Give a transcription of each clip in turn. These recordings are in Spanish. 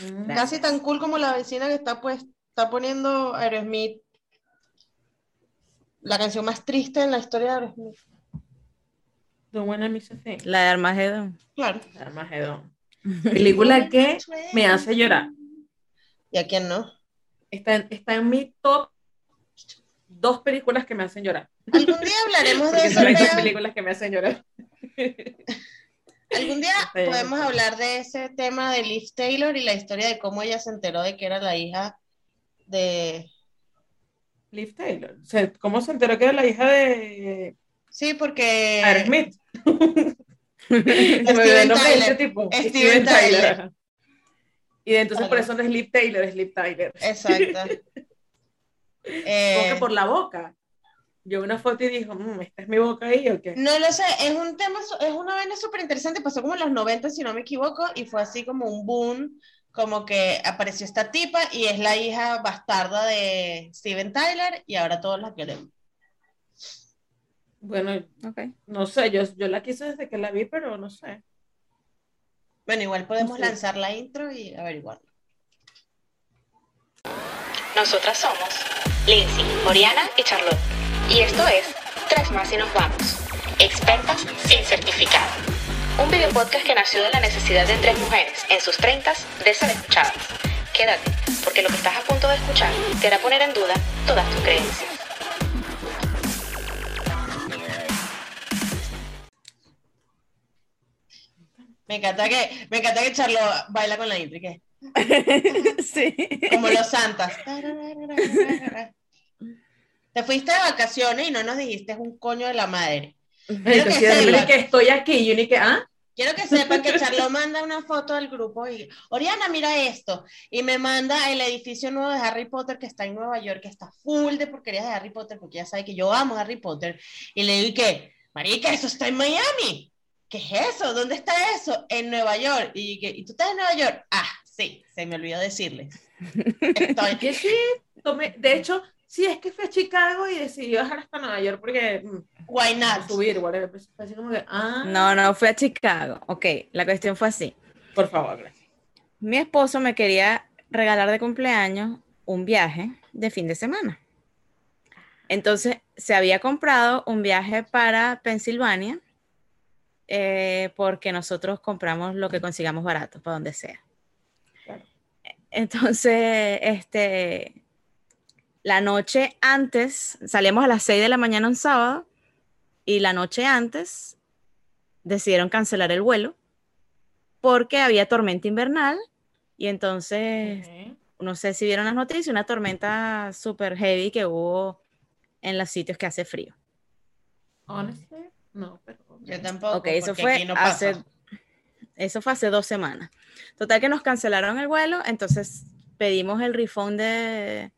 Mm. Casi tan cool como la vecina que está, pues, está poniendo Aerosmith. La canción más triste en la historia de Aerosmith. Don't wanna miss a thing. La de Armageddon. Claro. Armageddon. Película que me hace llorar. ¿Y a quién no? Está en, está en mi top dos películas que me hacen llorar. Algún día hablaremos de eso. son las dos Bea. películas que me hacen llorar. Algún día podemos hablar de ese tema de Liv Taylor y la historia de cómo ella se enteró de que era la hija de... Liv Taylor. O sea, ¿Cómo se enteró que era la hija de Sí, porque... El nombre de ese tipo. Steven Steven Tyler. Tyler. Y entonces por eso no es Liv Taylor, es Liv Tyler. Exacto. Eh, que por la boca. Yo vi una foto y dijo, "Mm, ¿esta es mi boca ahí o qué? No lo sé, es un tema, es una vaina súper interesante, pasó como en los 90, si no me equivoco, y fue así como un boom, como que apareció esta tipa y es la hija bastarda de Steven Tyler y ahora todos la queremos. Bueno, Ok. no sé, yo, yo la quise desde que la vi, pero no sé. Bueno, igual podemos Sí. lanzar la intro y averiguarlo. Nosotras somos Lindsay, Oriana y Charlotte. Y esto es Tres más y nos vamos. Expertas sin certificado. Un video podcast que nació de la necesidad de tres mujeres en sus treintas de ser escuchadas. Quédate, porque lo que estás a punto de escuchar te hará poner en duda todas tus creencias. Me encanta que, me encanta que Charlo baila con la intro, sí. Como los santas. Te fuiste de vacaciones y no nos dijiste un coño de la madre. Quiero que que, sepas. que estoy aquí y yo ni que, ah, Quiero que sepan que Charlo manda una foto al grupo y, Oriana, mira esto. Y me manda el edificio nuevo de Harry Potter que está en Nueva York, que está full de porquerías de Harry Potter, porque ya sabe que yo amo Harry Potter. Y le digo, ¿y qué? Marica, eso está en Miami. ¿Qué es eso? ¿Dónde está eso? En Nueva York. Y, que, ¿y tú estás en Nueva York? Ah, sí, se me olvidó decirle. Estoy. que sí, tomé, de hecho, sí, es que fue a Chicago y decidió bajar hasta Nueva York porque mm, Why not? subir, whatever. Pues, fue así como que, ah, No, no, fui a Chicago. Ok, la cuestión fue así. por favor, gracias. Mi esposo me quería regalar de cumpleaños un viaje de fin de semana. Entonces, se había comprado un viaje para Pensilvania eh, porque nosotros compramos lo que consigamos barato, para donde sea. Claro. Entonces, este, la noche antes, salimos a las 6 de la mañana un sábado y la noche antes decidieron cancelar el vuelo porque había tormenta invernal y entonces, no sé si vieron las noticias, una tormenta súper heavy que hubo en los sitios que hace frío. Honestly, no, pero. Yo tampoco. Ok, eso fue aquí no pasa. hace, eso fue hace dos semanas. Total que nos cancelaron el vuelo, entonces pedimos el refund de-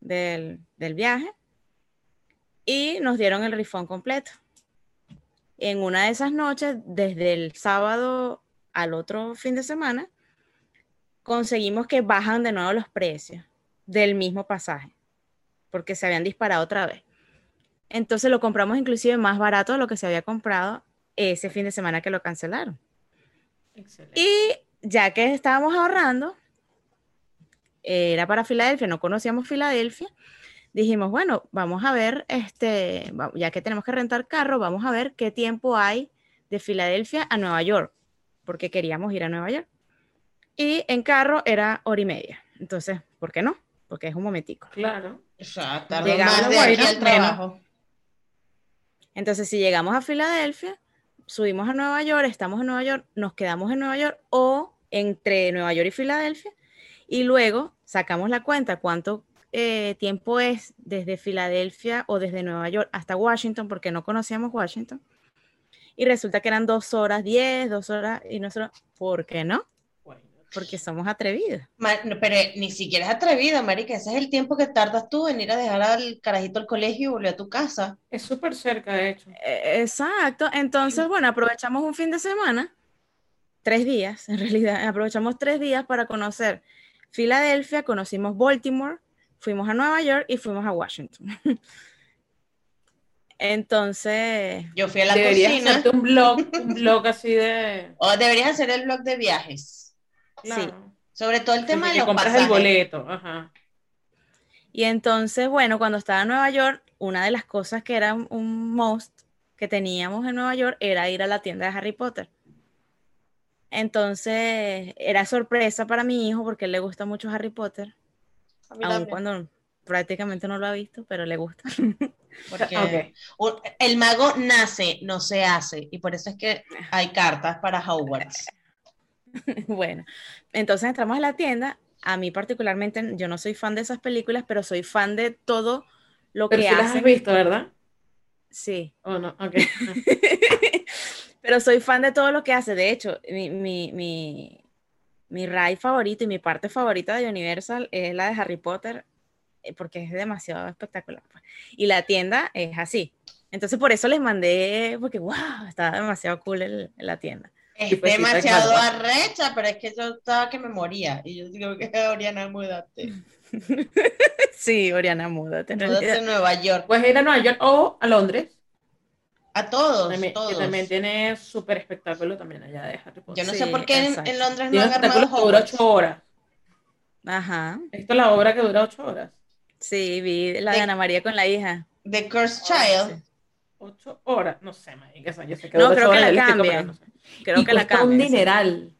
del, del viaje y nos dieron el refund completo. En una de esas noches, desde el sábado al otro fin de semana, conseguimos que bajan de nuevo los precios del mismo pasaje, porque se habían disparado otra vez. Entonces lo compramos inclusive más barato de lo que se había comprado ese fin de semana que lo cancelaron. Excelente. Y ya que estábamos ahorrando, era para Filadelfia, no conocíamos Filadelfia, dijimos, bueno, vamos a ver, este, ya que tenemos que rentar carro, vamos a ver qué tiempo hay de Filadelfia a Nueva York, porque queríamos ir a Nueva York. Y en carro era hora y media. Entonces, ¿por qué no? Porque es un momentico. Claro. O sea, tardo Llegamos más de aquí al trabajo. Entonces, si llegamos a Filadelfia, subimos a Nueva York, estamos en Nueva York, nos quedamos en Nueva York o entre Nueva York y Filadelfia, y luego sacamos la cuenta cuánto eh, tiempo es desde Filadelfia o desde Nueva York hasta Washington, porque no conocíamos Washington. Y resulta que eran dos horas diez, dos horas, y nosotros, ¿por qué no? Bueno. Porque somos atrevidos. Pero ni siquiera es atrevida, marica. Ese es el tiempo que tardas tú en ir a dejar al carajito al colegio y volver a tu casa. Es súper cerca, de hecho. Eh, Exacto. Entonces, bueno, aprovechamos un fin de semana, tres días, en realidad, aprovechamos tres días para conocer Filadelfia, conocimos Baltimore, fuimos a Nueva York y fuimos a Washington. Entonces, Yo fui a la Deberías cocina. hacerte un blog, un blog así de. O deberías hacer el blog de viajes. Claro. Sobre todo el tema de los compras pasajes. el boleto. Ajá. Y entonces, bueno, cuando estaba en Nueva York, una de las cosas que era un- un must que teníamos en Nueva York era ir a la tienda de Harry Potter. Entonces, era sorpresa para mi hijo porque le gusta mucho Harry Potter, aun también, cuando prácticamente no lo ha visto, pero le gusta. porque el mago nace, no se hace, y por eso es que hay cartas para Hogwarts. Bueno, entonces entramos a la tienda. A mí particularmente, yo no soy fan de esas películas, pero soy fan de todo lo Pero que sí las has visto, ¿verdad? Sí. ¿O no? Ok. Pero soy fan de todo lo que hace. De hecho, mi, mi, mi, mi ride favorito y mi parte favorita de Universal es la de Harry Potter, eh, porque es demasiado espectacular. pues. Y la tienda es así. Entonces, por eso les mandé, porque wow, estaba demasiado cool el- la tienda. Es pues, está demasiado arrecha, pero es que yo estaba que me moría. Y yo digo que Oriana, múdate. Sí, Oriana, múdate. en Múdate realidad. a Nueva York. Puedes ir a Nueva York o a Londres. A todos, También, que también tiene súper espectáculo también allá de Harry Potter. Yo no Sí, sé por qué en, Londres no Tiene han un armado que dura ocho horas. Ajá. Esto es la obra que dura ocho horas. Sí, vi la de De- Ana María con la hija. The Cursed Child. sí. Ocho horas. No sé, marica, yo sé que No, creo que la cambian. no sé. Creo Y que la cuesta un cambian, sí. dineral.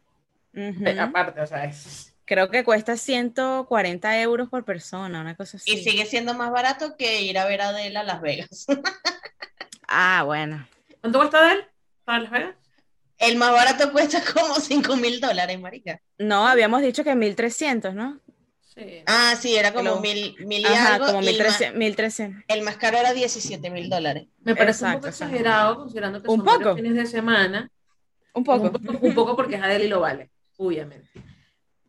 Aparte, o sea, es... Creo que cuesta 140 euros por persona, una cosa así. Y sigue siendo más barato que ir a ver a Adele a Las Vegas. Ah, bueno. ¿Cuánto cuesta de él? ¿Para Las Vegas? El más barato cuesta como 5 mil dólares, marica. No, habíamos dicho que 1300, ¿no? Sí. Ah, sí, era como mil, mil y Ajá, algo. como y el, más, 1300. 1300. el más caro era 17 mil dólares. Me parece un Exacto, poco exacto. exagerado considerando que ¿Un son poco? fines de semana. Un Un poco. poco, un poco porque es Adele y lo vale, obviamente.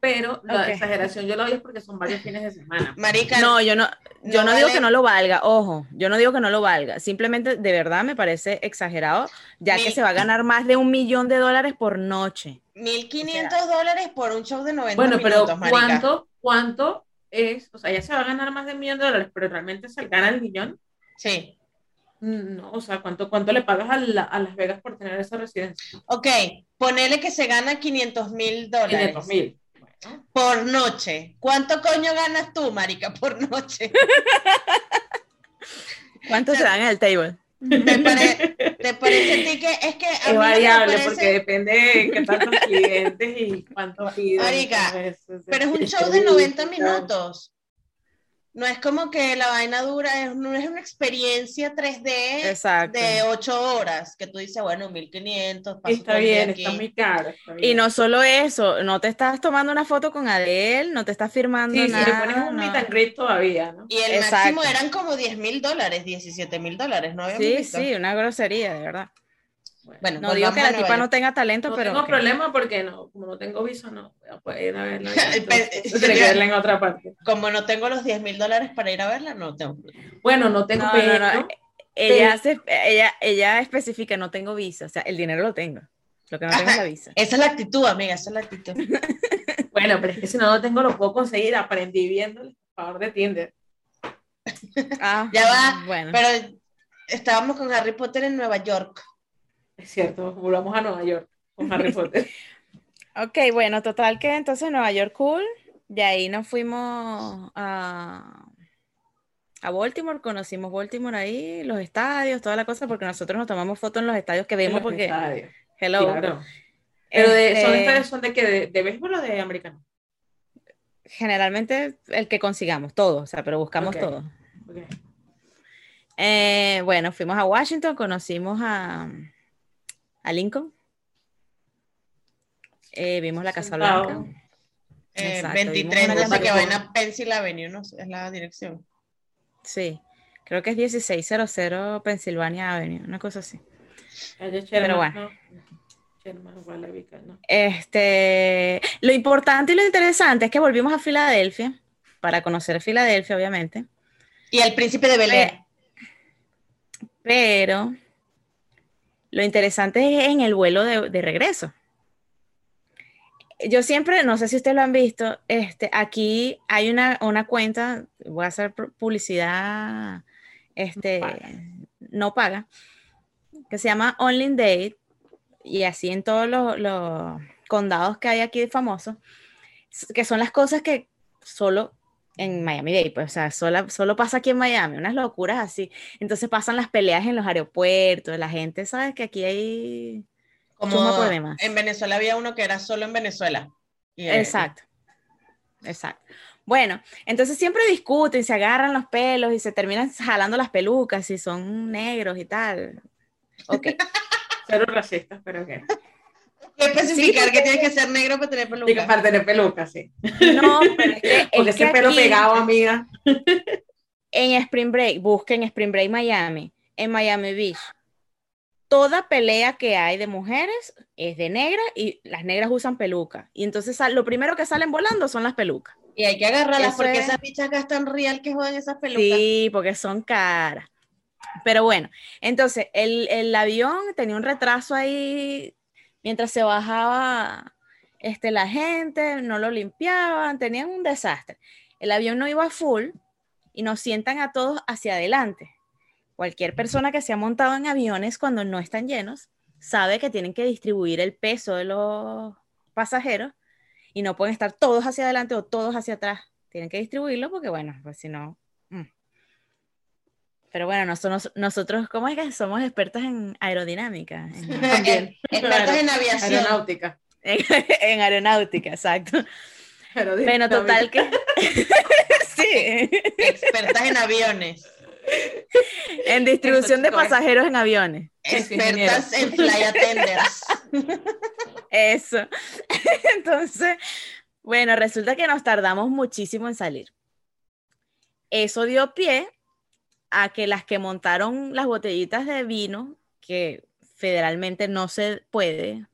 Pero la exageración yo lo doy es porque son varios fines de semana. Marica, No, yo no, yo no, no digo vale- que no lo valga, ojo, yo no digo que no lo valga, simplemente de verdad me parece exagerado, ya que se va a ganar más de un millón de dólares por noche. 1500 dólares por un show de 90 Bueno, pero minutos, marica. ¿cuánto, ¿cuánto es? O sea, ya se va a ganar más de un millón de dólares, pero realmente se gana el millón. Sí. No, o sea, ¿cuánto, cuánto le pagas a, la- a Las Vegas por tener esa residencia? Ok, ponele que se gana 500 mil dólares 500 mil. Por noche. ¿Cuánto coño ganas tú, marica, por noche? ¿Cuánto se dan en el table? ¿Te, pare- te parece a ti que es que a es variable parece- porque depende de qué tantos clientes y cuánto piden. Marica, entonces, Pero es un show de 90 servicio, minutos. No es como que la vaina dura, es, no es una experiencia 3D Exacto. de 8 horas, que tú dices, bueno, 1500, paso Está bien, está muy caro. está Y bien. no solo eso, no te estás tomando una foto con Adele, no te estás firmando Sí, si nada. le pones un no. meet and greet todavía, ¿no? Y el Exacto. máximo eran como 10 mil dólares, 17 mil dólares, ¿no Sí, visto? sí, una grosería, de verdad. Bueno, No digo volvamos que la tipa no tenga talento, No pero tengo ok. problema porque no, como no tengo visa, no voy a poder ir a verla. Entonces, tendré que verla en otra parte. Como no tengo los 10 mil dólares para ir a verla, no tengo problema. Bueno, no tengo No, pero, no, no, Ella, hace, ella, ella especifica, no tengo visa, o sea, el dinero lo tengo. Lo que no tengo es la visa. Esa es la actitud, amiga, esa es la actitud. Bueno, pero es que si no lo tengo, lo puedo conseguir. Aprendí viéndole, por favor, de Tinder. Ah, Ya va, Bueno, Pero estábamos con Harry Potter en Nueva York. Es cierto, volvamos a Nueva York con Harry Potter. ok, bueno, total que entonces Nueva York cool. De ahí nos fuimos a, a Baltimore, conocimos Baltimore ahí, los estadios, toda la cosa, porque nosotros nos tomamos fotos en los estadios que vemos, porque, estadios, hello. Claro. Pero de, ¿son Este, estadios son de qué? ¿De, de béisbol o de americano? generalmente el que consigamos, todo, o sea, pero buscamos Ok. todo. Ok. Eh, bueno, fuimos a Washington, conocimos a, a Lincoln. Eh, vimos la Casa. Blanca. Eh, Exacto, 23, vimos una no sé vaina, Pencil Avenue, no sé, es la dirección. Sí, creo que es 1600 Pennsylvania Avenue, una cosa así. Sherman, bueno. ¿no? Sherman, Wallabica, ¿no? Este, lo importante y lo interesante es que volvimos a Filadelfia para conocer Filadelfia, obviamente, Y el príncipe de Bel Air. pero lo interesante es en el vuelo de, de regreso. Yo siempre, no sé si ustedes lo han visto, este, aquí hay una, una cuenta, voy a hacer pu- publicidad, este, paga. no paga, que se llama Only Date, y así en todos los, los condados que hay aquí famosos, que son las cosas que solo en Miami Dade, pues, o sea, solo, solo pasa aquí en Miami, unas locuras así. Entonces pasan las peleas en los aeropuertos, la gente sabe que aquí hay Como demás. en Venezuela había uno que era solo en Venezuela. Y, eh, Exacto. Exacto. Bueno, entonces siempre discuten, se agarran los pelos y se terminan jalando las pelucas si son negros y tal. Ok. Cero racistas, pero qué. Que especificar Sí, que tienes que ser negro para tener peluca. para tener peluca, sí. No, pero es que, Porque es que ese pelo aquí, pegado, amiga. en Spring Break, busquen Spring Break Miami, en Miami Beach. Toda pelea que hay de mujeres es de negra y las negras usan peluca. Y entonces lo primero que salen volando son las pelucas. Y hay que agarrarlas Eso porque es- esas bichas gastan real que joden esas pelucas. Sí, porque son caras. Pero bueno, entonces el, el avión tenía un retraso ahí mientras se bajaba este, la gente, no lo limpiaban, tenían un desastre. El avión no iba full y nos sientan a todos hacia adelante. Cualquier persona que se ha montado en aviones cuando no están llenos sabe que tienen que distribuir el peso de los pasajeros y no pueden estar todos hacia adelante o todos hacia atrás. Tienen que distribuirlo porque, bueno, pues si no. Pero bueno, nosotros, nosotros, ¿cómo es que somos expertas en aerodinámica? En. Expertos en aviación. Aeronáutica. en- en aeronáutica, exacto. Bueno, total que. sí, Expertas en aviones. en distribución de pasajeros en aviones. Expertas en fly attenders. Eso. Entonces, bueno, resulta que nos tardamos muchísimo en salir. Eso dio pie a que las que montaron las botellitas de vino, que federalmente no se puede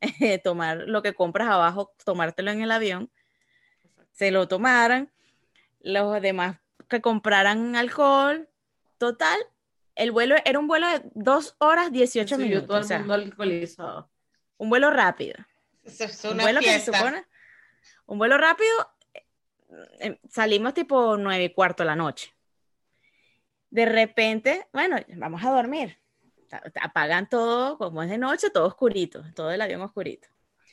eh, tomar lo que compras abajo, tomártelo en el avión, se lo tomaran, los demás que compraran alcohol, total, el vuelo era un vuelo de dos horas 18 Sí, yo minutos. todo o el sea, mundo alcoholizado. un vuelo rápido. Un vuelo que se fiesta. supone. Un vuelo rápido. eh, salimos tipo nueve y cuarto de la noche. De repente, bueno, vamos a dormir. Apagan todo, como es de noche, todo oscurito, todo el avión oscurito.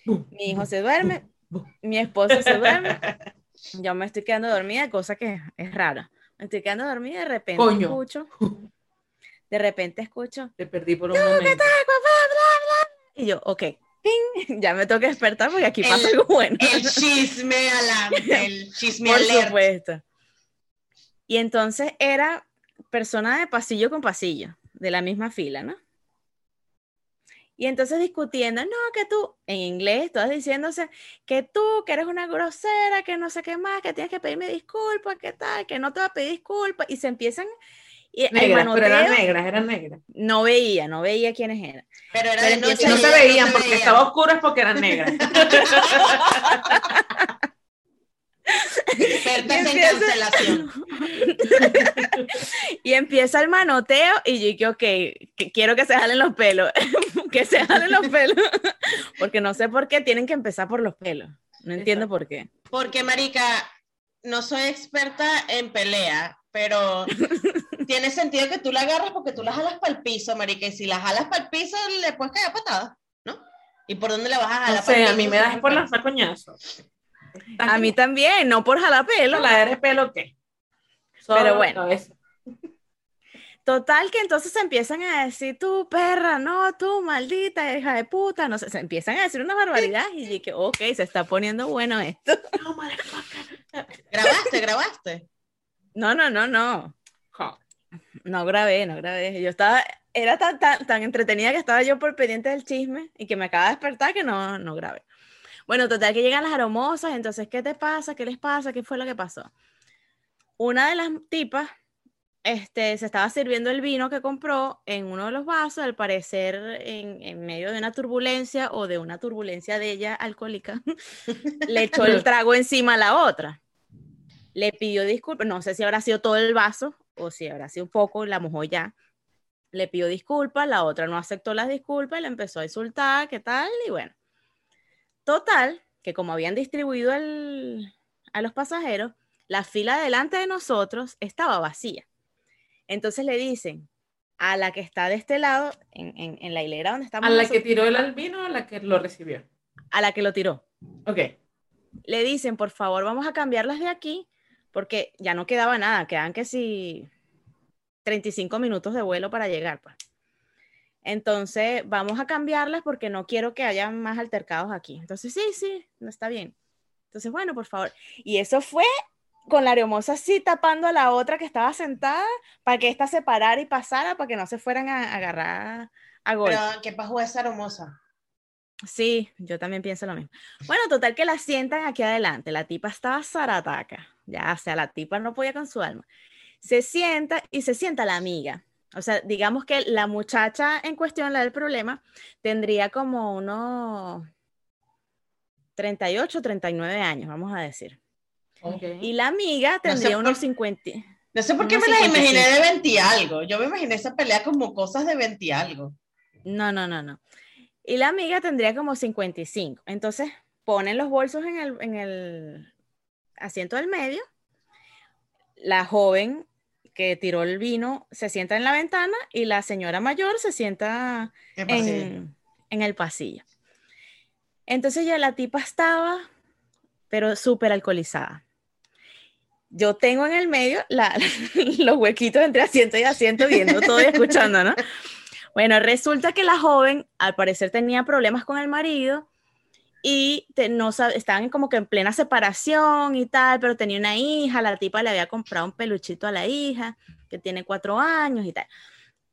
Mi hijo se duerme, mi esposo se duerme, yo me estoy quedando dormida, cosa que es rara. Me estoy quedando dormida de repente Coño. escucho, de repente escucho, Te perdí por un momento. y yo, ok, ping, ya me toca despertar porque aquí pasa El- algo bueno. El chisme adelante, el chisme Por alert. supuesto. Y entonces era persona de pasillo con pasillo, de la misma fila, ¿no? Y entonces discutiendo, no, que tú, en inglés, todas diciéndose que tú, que eres una grosera, que no sé qué más, que tienes que pedirme disculpas, que tal, que no te va a pedir disculpas, y se empiezan, y Negras, pero eran negras, eran negras. no veía, no veía quiénes eran. Pero era Pero de noche. No se veían se porque estaba oscuro es porque eran negras. Expertas en cancelación. Y empieza el manoteo y yo dije, ok, que quiero que se jalen los pelos, que se jalen los pelos, porque no sé por qué tienen que empezar por los pelos, no entiendo por qué. Porque, marica, no soy experta en pelea, pero tiene sentido que tú la agarras porque tú la jalas para el piso, marica, y si la jalas para el piso le puedes caer patada, ¿no? ¿Y por dónde la vas a jalar? Pa'l sé, a mí me das por lanzar coñazos. A mí también, no por jalar pelo. ¿La de pelo qué? Solo Pero bueno. Total que entonces se empiezan a decir, tú perra, no, tú maldita hija de puta, no sé, se empiezan a decir una barbaridad y dije, ok, se está poniendo bueno esto. No. ¿Grabaste, grabaste? No, no, no, no. No grabé, no grabé. Yo estaba, era tan, tan, tan entretenida que estaba yo por pendiente del chisme y que me acaba de despertar que no, no grabé. Bueno, total que llegan las aromosas, entonces, ¿qué te pasa? ¿Qué les pasa? ¿Qué fue lo que pasó? Una de las tipas este, se estaba sirviendo el vino que compró en uno de los vasos, al parecer en, en medio de una turbulencia o de una turbulencia de ella alcohólica, le echó el trago encima a la otra. Le pidió disculpas, no sé si habrá sido todo el vaso o si habrá sido un poco, la mojó ya. Le pidió disculpas, la otra no aceptó las disculpas y le empezó a insultar, ¿qué tal? Y bueno, total, que como habían distribuido el- a los pasajeros, la fila delante de nosotros estaba vacía. Entonces le dicen a la que está de este lado, en, en- en la hilera donde estamos ¿A la que tiró el albino o a la que lo recibió? a la que lo tiró. Ok. le dicen, por favor, vamos a cambiarlas de aquí, porque ya no quedaba nada, quedan que si 35 minutos de vuelo para llegar. Pues. Entonces, vamos a cambiarlas porque no quiero que haya más altercados aquí. Entonces, sí, sí, no está bien. Entonces, bueno, por favor. Y eso fue con la areomosa así tapando a la otra que estaba sentada para que ésta se parara y pasara para que no se fueran a, agarrar a golpe. Pero, ¿qué pasó esa aromosa? Sí, yo también pienso lo mismo. Bueno, total que la sientan aquí adelante. La tipa estaba zarataca. Ya, o sea, la tipa no podía con su alma. Se sienta y se sienta la amiga. O sea, digamos que la muchacha en cuestión, la del problema, tendría como unos 38, 39 años, vamos a decir. Y la amiga tendría unos 50. No sé por qué me la imaginé de 20 y algo. Yo me imaginé esa pelea como cosas de 20 y algo. No, no, no, no. Y la amiga tendría como 55. Entonces ponen los bolsos en el, en el asiento del medio. La joven que tiró el vino se sienta en la ventana y la señora mayor se sienta en, en, el pasillo. Entonces ya la tipa estaba, pero súper alcoholizada. Yo tengo en el medio la, los huequitos entre asiento y asiento viendo todo y escuchando, ¿no? Bueno, resulta que la joven al parecer tenía problemas con el marido y no estaban como que en plena separación y tal, pero tenía una hija, la tipa le había comprado un peluchito a la hija, que tiene cuatro años y tal.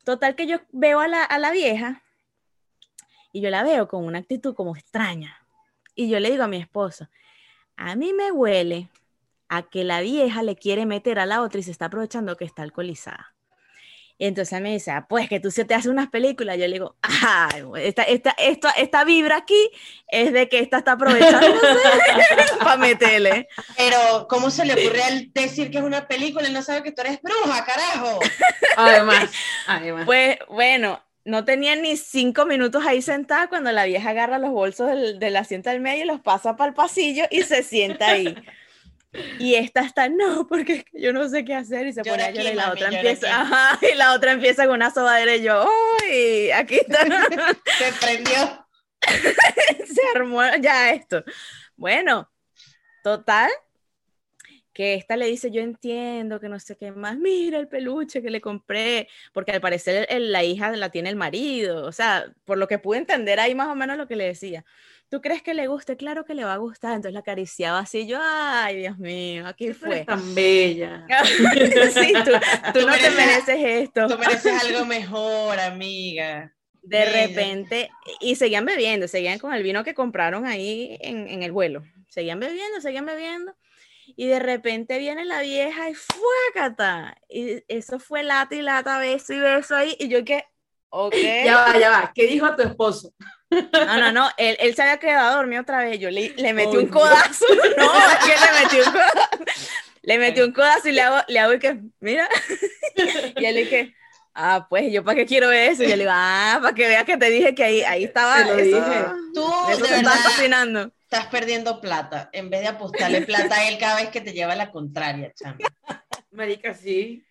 Total que yo veo a la, a la vieja y yo la veo con una actitud como extraña. Y yo le digo a mi esposo, a mí me huele a que la vieja le quiere meter a la otra y se está aprovechando que está alcoholizada. Y entonces me dice, ah, pues que tú se te haces unas películas. Yo le digo, ay, esta, esta, esta, esta vibra aquí es de que esta está aprovechando para meterle. Pero, ¿cómo se le ocurre al decir que es una película y no sabe que tú eres bruja, carajo? Además, además. Pues bueno, no tenía ni cinco minutos ahí sentada cuando la vieja agarra los bolsos del, del asiento del medio y los pasa para el pasillo y se sienta ahí. Y esta está, no, porque yo no sé qué hacer y se pone a llorar y la otra empieza, ajá, y la otra empieza con una sobadera y yo, uy, aquí está. se prendió. se armó ya esto. Bueno, total, que esta le dice, yo entiendo que no sé qué más, mira el peluche que le compré, porque al parecer la hija la tiene el marido, o sea, por lo que pude entender ahí más o menos lo que le decía. ¿tú crees que le guste? Claro que le va a gustar. Entonces la acariciaba así, yo, ay, Dios mío, aquí fue. tan bella. sí, tú, no te mereces esto. Tú mereces algo mejor, amiga. De repente, y seguían bebiendo, seguían con el vino que compraron ahí en, en el vuelo. Seguían bebiendo, seguían bebiendo. Y de repente viene la vieja y fuácata. Y eso fue lata y lata, beso y beso ahí. Y yo que, ok. Ya va, ya va. ¿Qué dijo a tu esposo? No, no, no, él, él se había quedado dormido otra vez. Yo le, le metí un codazo. No, es que le metí un codazo. Le metí un codazo y le hago, le hago y que, mira. Y él dije, ah, pues yo para qué quiero eso. Y yo le digo, ah, para que veas que te dije que ahí, ahí estaba. Te lo dije. Tú eso de verdad, cocinando. Estás perdiendo plata en vez de apostarle plata a él cada vez que te lleva la contraria, chamo. Marica, sí.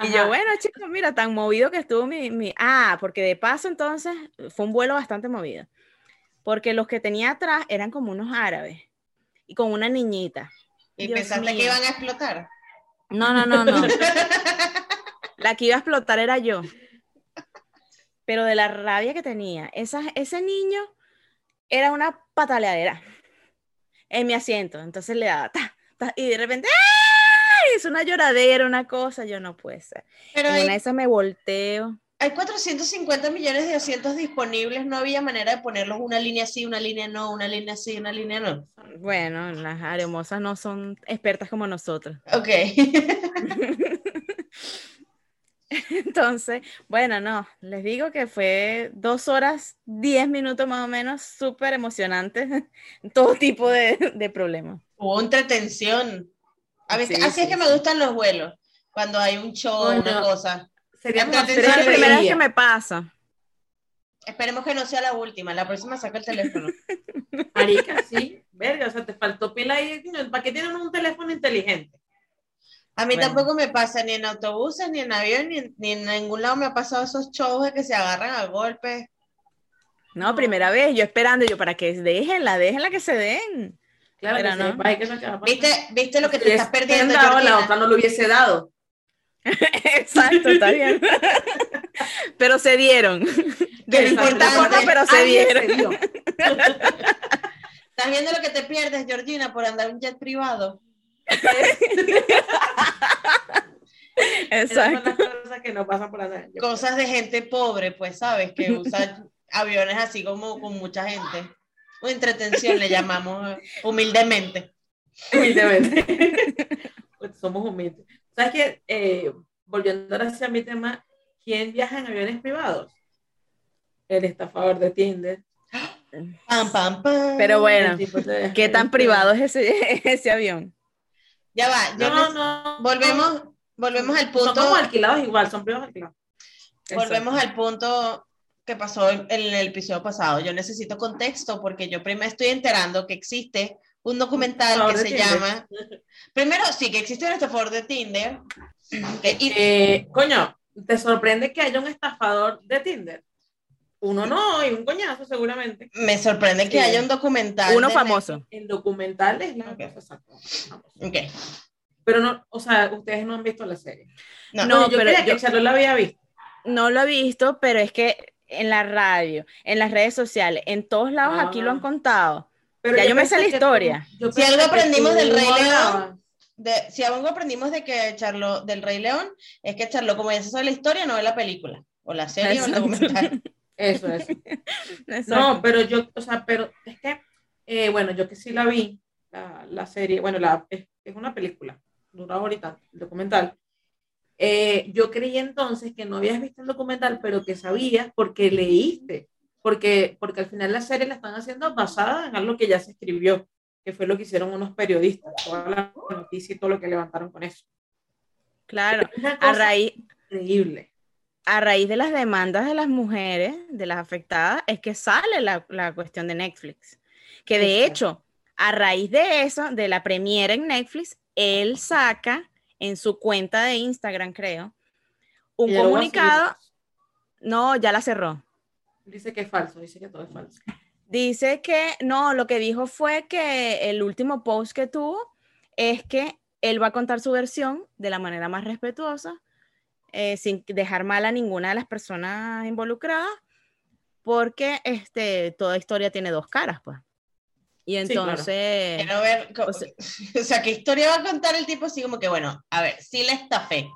Y yo, bueno, chicos, mira, tan movido que estuvo mi, mi, Ah, porque de paso entonces fue un vuelo bastante movido. Porque los que tenía atrás eran como unos árabes y con una niñita. ¿Y pensaste que iban a explotar? No, no, no, no. La que iba a explotar era yo. Pero de la rabia que tenía, esa, ese niño era una pataleadera en mi asiento. Entonces le daba, y de repente, ¡ah! es una lloradera, una cosa, yo no puede ser. Pero en esa me volteo. Hay 450 millones de asientos disponibles, no había manera de ponerlos una línea así, una línea no, una línea sí, una línea no. Bueno, las aremosas no son expertas como nosotros. Ok. Entonces, bueno, no, les digo que fue dos horas, diez minutos más o menos, súper emocionante, todo tipo de, de problemas. Hubo entretención. A así es que me gustan los vuelos, cuando hay un show, una cosa. Sería la primera vez que me pasa. Esperemos que no sea la última. La próxima saca el teléfono. Marica, sí. Verga, o sea, te faltó pila ahí. ¿Para qué tienen un teléfono inteligente? A mí tampoco me pasa ni en autobuses, ni en avión, ni, en ningún lado me ha pasado esos shows de que se agarran a golpes. No, primera vez, yo esperando, yo para que déjenla, déjenla que se den. Claro, Pero que no. que no. ¿Viste, ¿Viste lo que te Si estás perdiendo, dado, la otra no lo hubiese dado. Exacto, está bien. pero se dieron. De Lo distinta importante- forma, pero se dieron. se dio. ¿Estás viendo lo que te pierdes, Georgina, por andar un jet privado? Esas son Exacto. cosas que no pasan por hacer. Yo Cosas de gente pobre, pues, ¿sabes? Que usa aviones así como con mucha gente. O entretención le llamamos humildemente. humildemente. Pues somos humildes. ¿Sabes qué? Eh, volviendo ahora hacia mi tema, ¿quién viaja en aviones privados? El estafador de Tinder. Pam, pam, pam. Pero bueno, ¿qué tan privado es ese, ese avión? Ya va, yo No, les- no. volvemos, volvemos al Son punto. como alquilados igual, son privados alquilados. Volvemos al punto que pasó en en el episodio pasado. Yo necesito contexto porque yo primero estoy enterando que existe un documental que se Tinder. llama. Primero, sí, que existe un estafador de Tinder. que- y- Eh, coño, ¿te sorprende que haya un estafador de Tinder? Uno no, y un coñazo seguramente. me sorprende que Sí. haya un documental. Uno famoso. En documentales, la Ok. cosa exacta. Vamos. Netflix. Ok. Pero no, o sea, ustedes no han visto la serie. No, No, yo pero creía yo- que Charlotte la había visto. No lo he visto, pero es que en la radio, en las redes sociales, en todos lados Ah. aquí lo han contado. Pero Ya yo me sé la historia. tú- Si algo aprendimos del Rey León, de- si algo aprendimos de que Charlo, del Rey León, es que Charlo, como ya se sabe la historia, no ve la película, o la serie, o el documental. Eso. Exacto. No, pero yo, o sea, pero es que, eh, bueno, yo que sí la vi, la, la serie, bueno, la, es, es una película, dura ahorita, el documental. Eh, yo creí entonces que no habías visto el documental, pero que sabías porque leíste, porque, porque al final la serie la están haciendo basada en algo que ya se escribió, que fue lo que hicieron unos periodistas, toda la noticia y todo lo que levantaron con eso. Claro, a raíz, increíble. A raíz de las demandas de las mujeres, de las afectadas, es que sale la, la cuestión de Netflix. Que de Exacto. hecho, a raíz de eso, de la premiere en Netflix, él saca en su cuenta de Instagram, creo, un comunicado. No, ya la cerró. Dice que es falso, dice que todo es falso. Dice que no, lo que dijo fue que el último post que tuvo es que él va a contar su versión de la manera más respetuosa, eh, sin dejar mal a ninguna de las personas involucradas, porque este, toda historia tiene dos caras, pues. Y Sí, claro. entonces, Quiero ver, o sea- o sea, ¿qué historia va a contar el tipo? Así como que, bueno, a ver, sí le estafé,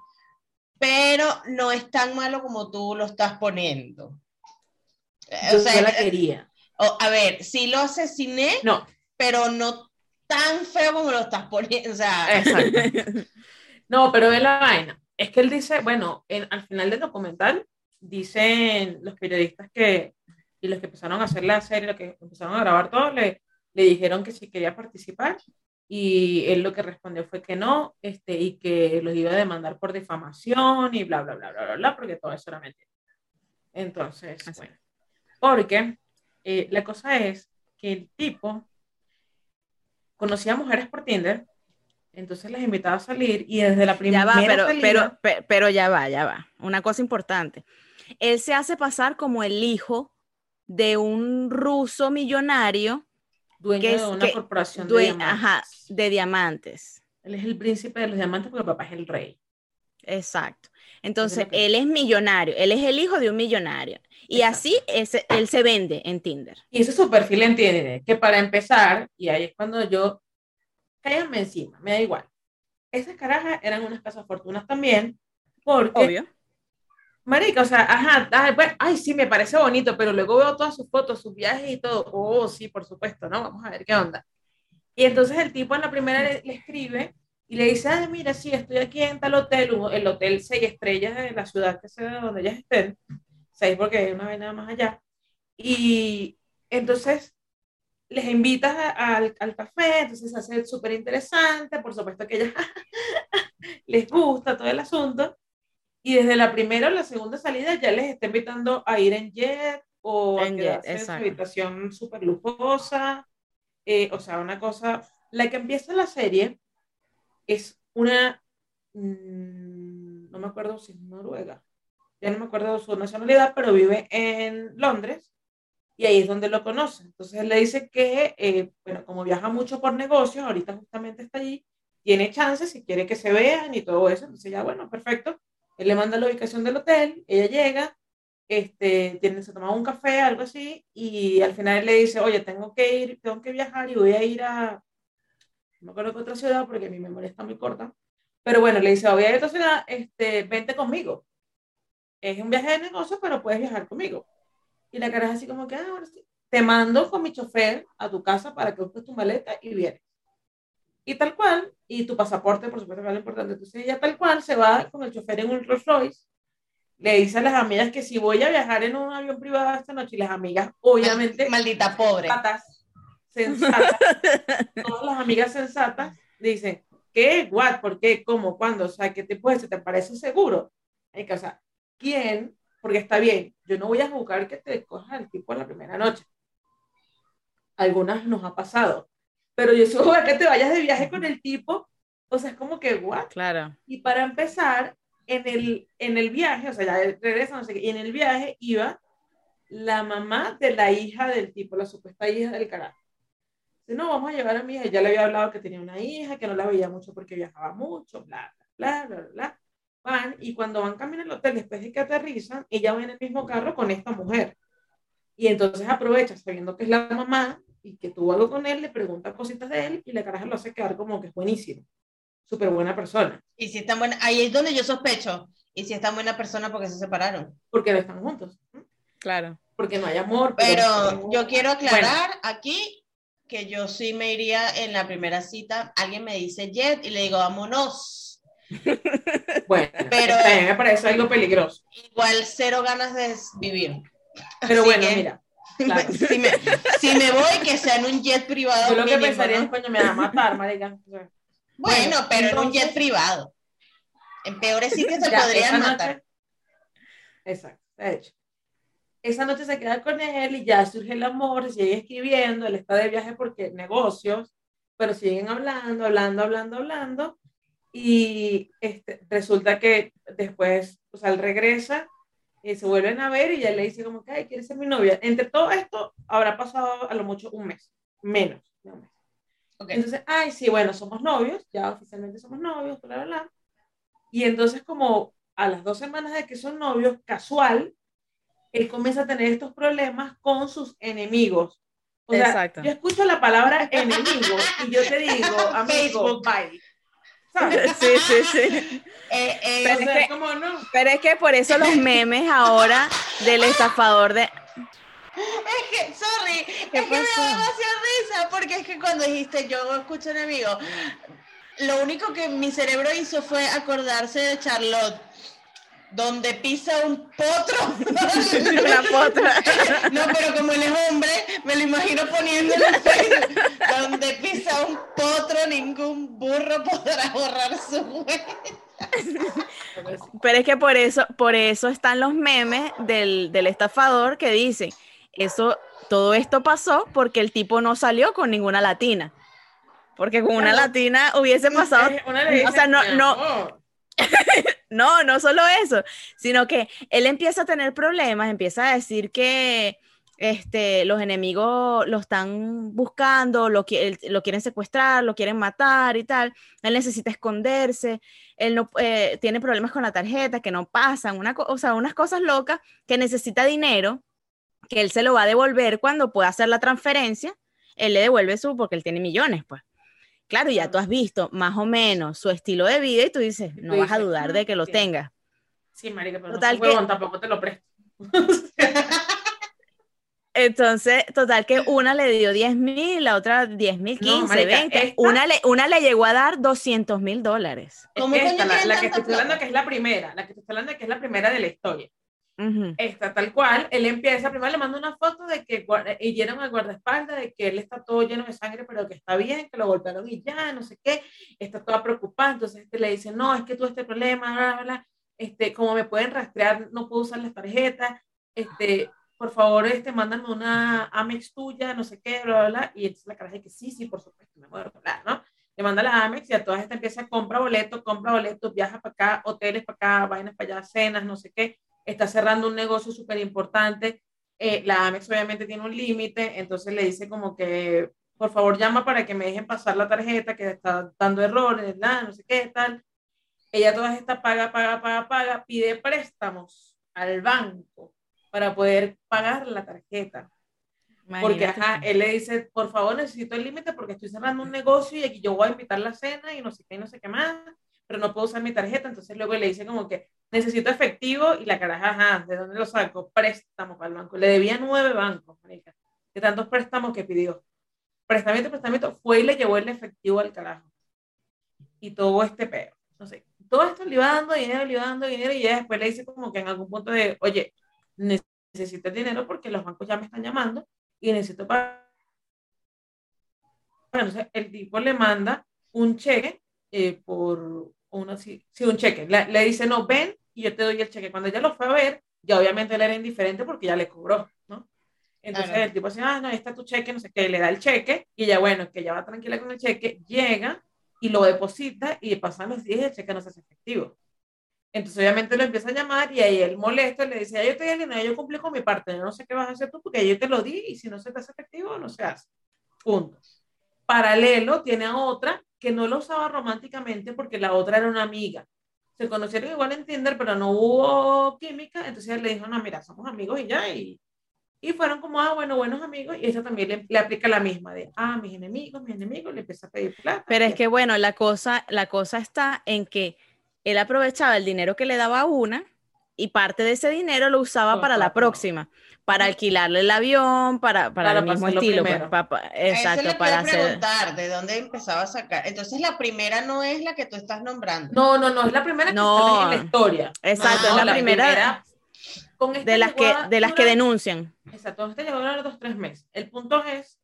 pero no es tan malo como tú lo estás poniendo. Eh, Yo, O sea, yo la eh, quería. o- a ver, sí lo asesiné, No, pero no tan feo como lo estás poniendo. O sea, Exacto. No, pero ve la vaina. Es que él dice, bueno, en- al final del documental, dicen los periodistas que, y los que empezaron a hacer la serie, los que empezaron a grabar todo, le, le dijeron que si quería participar. Y él lo que respondió fue que no, este, y que los iba a demandar por difamación y bla, bla, bla, bla, bla, bla, porque todo eso era mentira. Entonces, Así. bueno, porque eh, la cosa es que el tipo conocía mujeres por Tinder, entonces les invitaba a salir y desde la primera ya va, pero, salida, pero, pe- pero ya va, ya va. Una cosa importante. Él se hace pasar como el hijo de un ruso millonario dueño que de es una que corporación de diamantes. ajá, de diamantes. Él es el príncipe de los diamantes porque el papá es el rey. Exacto. Entonces, él es millonario, él es el hijo de un millonario. Y Exacto. así ese- él se vende en Tinder. Y ese es su perfil en Tinder, que para empezar, y ahí es cuando yo, cállame encima, me da igual. Esas carajas eran unas casas fortunas también, porque Obvio. Marica, o sea, ajá, ay, bueno, ay, sí, me parece bonito, pero luego veo todas sus fotos, sus viajes y todo. Oh, sí, por supuesto, ¿no? Vamos a ver qué onda. Y entonces el tipo en la primera le, le escribe y le dice, ay, mira, sí, estoy aquí en tal hotel, el hotel seis estrellas de la ciudad que sea donde ellas estén, seis porque hay una nada más allá. Y entonces les invitas a- al, al café, entonces se hace súper interesante, por supuesto que ellas les gusta todo el asunto. Y desde la primera o la segunda salida ya les está invitando a ir en jet o a En jet, quedarse en su habitación súper lujosa. Eh, o sea, una cosa. La que empieza la serie es una. mm, no me acuerdo si es Noruega. Ya no me acuerdo su nacionalidad, pero vive en Londres. Y ahí es donde lo conoce. Entonces él le dice que, eh, bueno, como viaja mucho por negocios, ahorita justamente está allí, tiene chances si quiere que se vean y todo eso. Entonces ya, bueno, perfecto. Él le manda la ubicación del hotel, ella llega, este, tiene, se toma un café, algo así, y al final él le dice, oye, tengo que ir, tengo que viajar y voy a ir a, no creo que otra ciudad porque mi memoria está muy corta, pero bueno, le dice, voy a ir a otra ciudad, este, vente conmigo. Es un viaje de negocio, pero puedes viajar conmigo. Y la cara es así como que, ah, ahora sí, te mando con mi chofer a tu casa para que busques tu maleta y vienes. Y tal cual, y tu pasaporte, por supuesto, que es lo importante. Entonces ella tal cual se va con el chofer en un Rolls Royce, le dice a las amigas que si voy a viajar en un avión privado esta noche, y las amigas, obviamente, Maldita pobre. sensatas, sensatas, todas las amigas sensatas dicen, ¿qué? ¿What? ¿Por qué? ¿Cómo? ¿Cuándo? O sea, ¿qué te puede ¿Te parece seguro? Hay que, o sea, ¿quién? Porque está bien, yo no voy a juzgar que te cojas al tipo en la primera noche. Algunas nos ha pasado, pero yo suelo que te vayas de viaje con el tipo, o sea, es como que, ¿what? Claro. Y para empezar, en el, en el viaje, o sea, ya regresa, no sé qué, y en el viaje iba la mamá de la hija del tipo, la supuesta hija del carajo. Dice, no, vamos a llevar a mi hija. Ya le había hablado que tenía una hija, que no la veía mucho porque viajaba mucho, bla, bla, bla, bla, bla. Van, y cuando van camino al hotel, después de que aterrizan, ella va en el mismo carro con esta mujer. Y entonces aprovecha, sabiendo que es la mamá y que tuvo algo con él, le pregunta cositas de él y la caraja lo hace quedar como que es buenísimo. Súper buena persona. Y si están buena, ahí es donde yo sospecho. Y si es tan buena persona, porque se separaron? Porque no están juntos. Claro. Porque no hay amor. Pero yo quiero aclarar aquí que yo sí me iría en la primera cita. Alguien me dice Jet y le digo, vámonos. Bueno, Pero- me parece algo peligroso. Igual cero ganas de vivir. Pero Así bueno, que- mira. claro. si, me, si me voy, que sea en un jet privado. Yo lo que pensaría ¿no? es, coño, me va a matar, marica. Bueno, Bueno, pero en un jet privado. En peores sitios esa podrían noche- matar. Exacto, de hecho. Esa noche se queda con él y ya surge el amor, sigue escribiendo, él está de viaje porque negocios, pero siguen hablando, hablando, hablando, hablando. Y este, resulta que después, o sea, él regresa y se vuelven a ver y ya le dice como que, ay, ¿quieres ser mi novia? Entre todo esto habrá pasado a lo mucho un mes, menos de un mes. Ok. Entonces, ay, sí, bueno, somos novios, ya oficialmente somos novios, bla, bla, bla. Y entonces, como a las dos semanas de que son novios, casual, él comienza a tener estos problemas con sus enemigos. O sea, Exacto. yo escucho la palabra enemigo y yo te digo, amigo, bye. ¿Sabes? Sí, sí, sí. Eh, eh, O Pero sea, es que- ¿cómo no? Pero es que por eso los memes ahora del estafador de... Es que, sorry, es ¿Qué que me da demasiada risa, porque es que cuando dijiste yo escucho enemigo, lo único que mi cerebro hizo fue acordarse de Charlotte, donde pisa un potro. Una potra. No, pero como él es hombre, me lo imagino poniéndolo en Facebook. Donde pisa un potro, ningún burro podrá borrar su huella. Pero es que por eso, por eso están los memes del, del estafador que dicen, eso, todo esto pasó porque el tipo no salió con ninguna latina. Porque con una latina hubiese pasado una o sea, no- "Mi no- amor". No, no solo eso, sino que él empieza a tener problemas, empieza a decir que este, los enemigos lo están buscando, lo, lo quieren secuestrar, lo quieren matar y tal. Él necesita esconderse, él no eh, tiene problemas con la tarjeta que no pasan, una, o sea, unas cosas locas que necesita dinero, que él se lo va a devolver cuando pueda hacer la transferencia. Él le devuelve su, porque él tiene millones, pues. Claro, ya tú has visto más o menos su estilo de vida y tú dices, Y no vas a dudar "Ah, de que lo sí". tenga. Sí, marica, pero Total no que- tampoco te lo presto. Entonces, total que una le dio 10 mil, la otra 10 mil, No, 15, marica, 20. esta- Una, le, una le llegó a dar 200 mil dólares. ¿Cómo Esta, la, la que estoy hablando que es la primera, la que estoy hablando que es la primera de la historia. Ujú. Esta, tal cual, él empieza, primero le manda una foto de que y llenan al guardaespaldas, de que él está todo lleno de sangre, pero que está bien, que lo golpearon y ya, no sé qué, está toda preocupada, entonces este le dice, no, es que tuve este problema, bla, bla, bla, este, como me pueden rastrear, no puedo usar las tarjetas, este, por favor, este, mándame una Amex tuya, no sé qué, bla, bla, bla, y entonces la cara dice que sí, sí, por supuesto, me muero, bla, ¿no? Le manda la Amex y a todas estas empieza, compra boletos, compra boletos, viaja para acá, hoteles para acá, vainas para allá, cenas, no sé qué, está cerrando un negocio súper importante, eh, la Amex obviamente tiene un límite, entonces le dice como que, por favor, llama para que me dejen pasar la tarjeta que está dando errores, nada, no sé qué, tal. Ella toda esta paga, paga, paga, paga, pide préstamos al banco para poder pagar la tarjeta. Porque ajá, él le dice, por favor, necesito el límite porque estoy cerrando un negocio y aquí yo voy a invitar la cena y no sé qué, y no sé qué más, pero no puedo usar mi tarjeta. Entonces luego le dice como que necesito efectivo y la caraja, ¿de dónde lo saco? Préstamo para el banco. Le debía nueve bancos, marica, de tantos préstamos que pidió. Prestamiento, prestamiento, fue y le llevó el efectivo al carajo. Y todo este pedo. No sé, todo esto le iba dando dinero, le iba dando dinero y ya después le dice como que en algún punto de, oye, necesito dinero porque los bancos ya me están llamando y necesito pagar. Entonces el tipo le manda un cheque eh, por una, sí, un cheque. Le, le, dice, no, ven y yo te doy el cheque. Cuando ella lo fue a ver, ya obviamente él era indiferente porque ya le cobró, ¿no? Entonces el tipo dice, ah, no, ahí está tu cheque, no sé qué, le da el cheque y ya bueno, que ya va tranquila con el cheque, llega y lo deposita y pasan los días y el cheque no se hace efectivo. Entonces, obviamente lo empieza a llamar y ahí él molesto le dice, yo te di dinero, yo cumplí con mi parte, yo no sé qué vas a hacer tú porque yo te lo di y si no se te hace efectivo, no se hace. Punto. Paralelo, tiene a otra que no lo usaba románticamente porque la otra era una amiga. Se conocieron igual en Tinder, pero no hubo química, entonces le dijo, no, mira, somos amigos y ya, y, y fueron como, ah, bueno, buenos amigos, y ella también le, le, aplica la misma, de, ah, mis enemigos, mis enemigos, le empieza a pedir plata. Pero es que, bueno, la cosa, la cosa está en que él aprovechaba el dinero que le daba a una y parte de ese dinero lo usaba para la próxima, para alquilarle el avión, para, para, el mismo estilo. Pues, exacto, Eso para preguntar de dónde empezaba a sacar. Entonces la primera no es la que tú estás nombrando. No, no, no, es la primera que está en la historia. Exacto, es la, primera, de las que de las que denuncian. Exacto, este llegó a los dos, tres meses. El punto es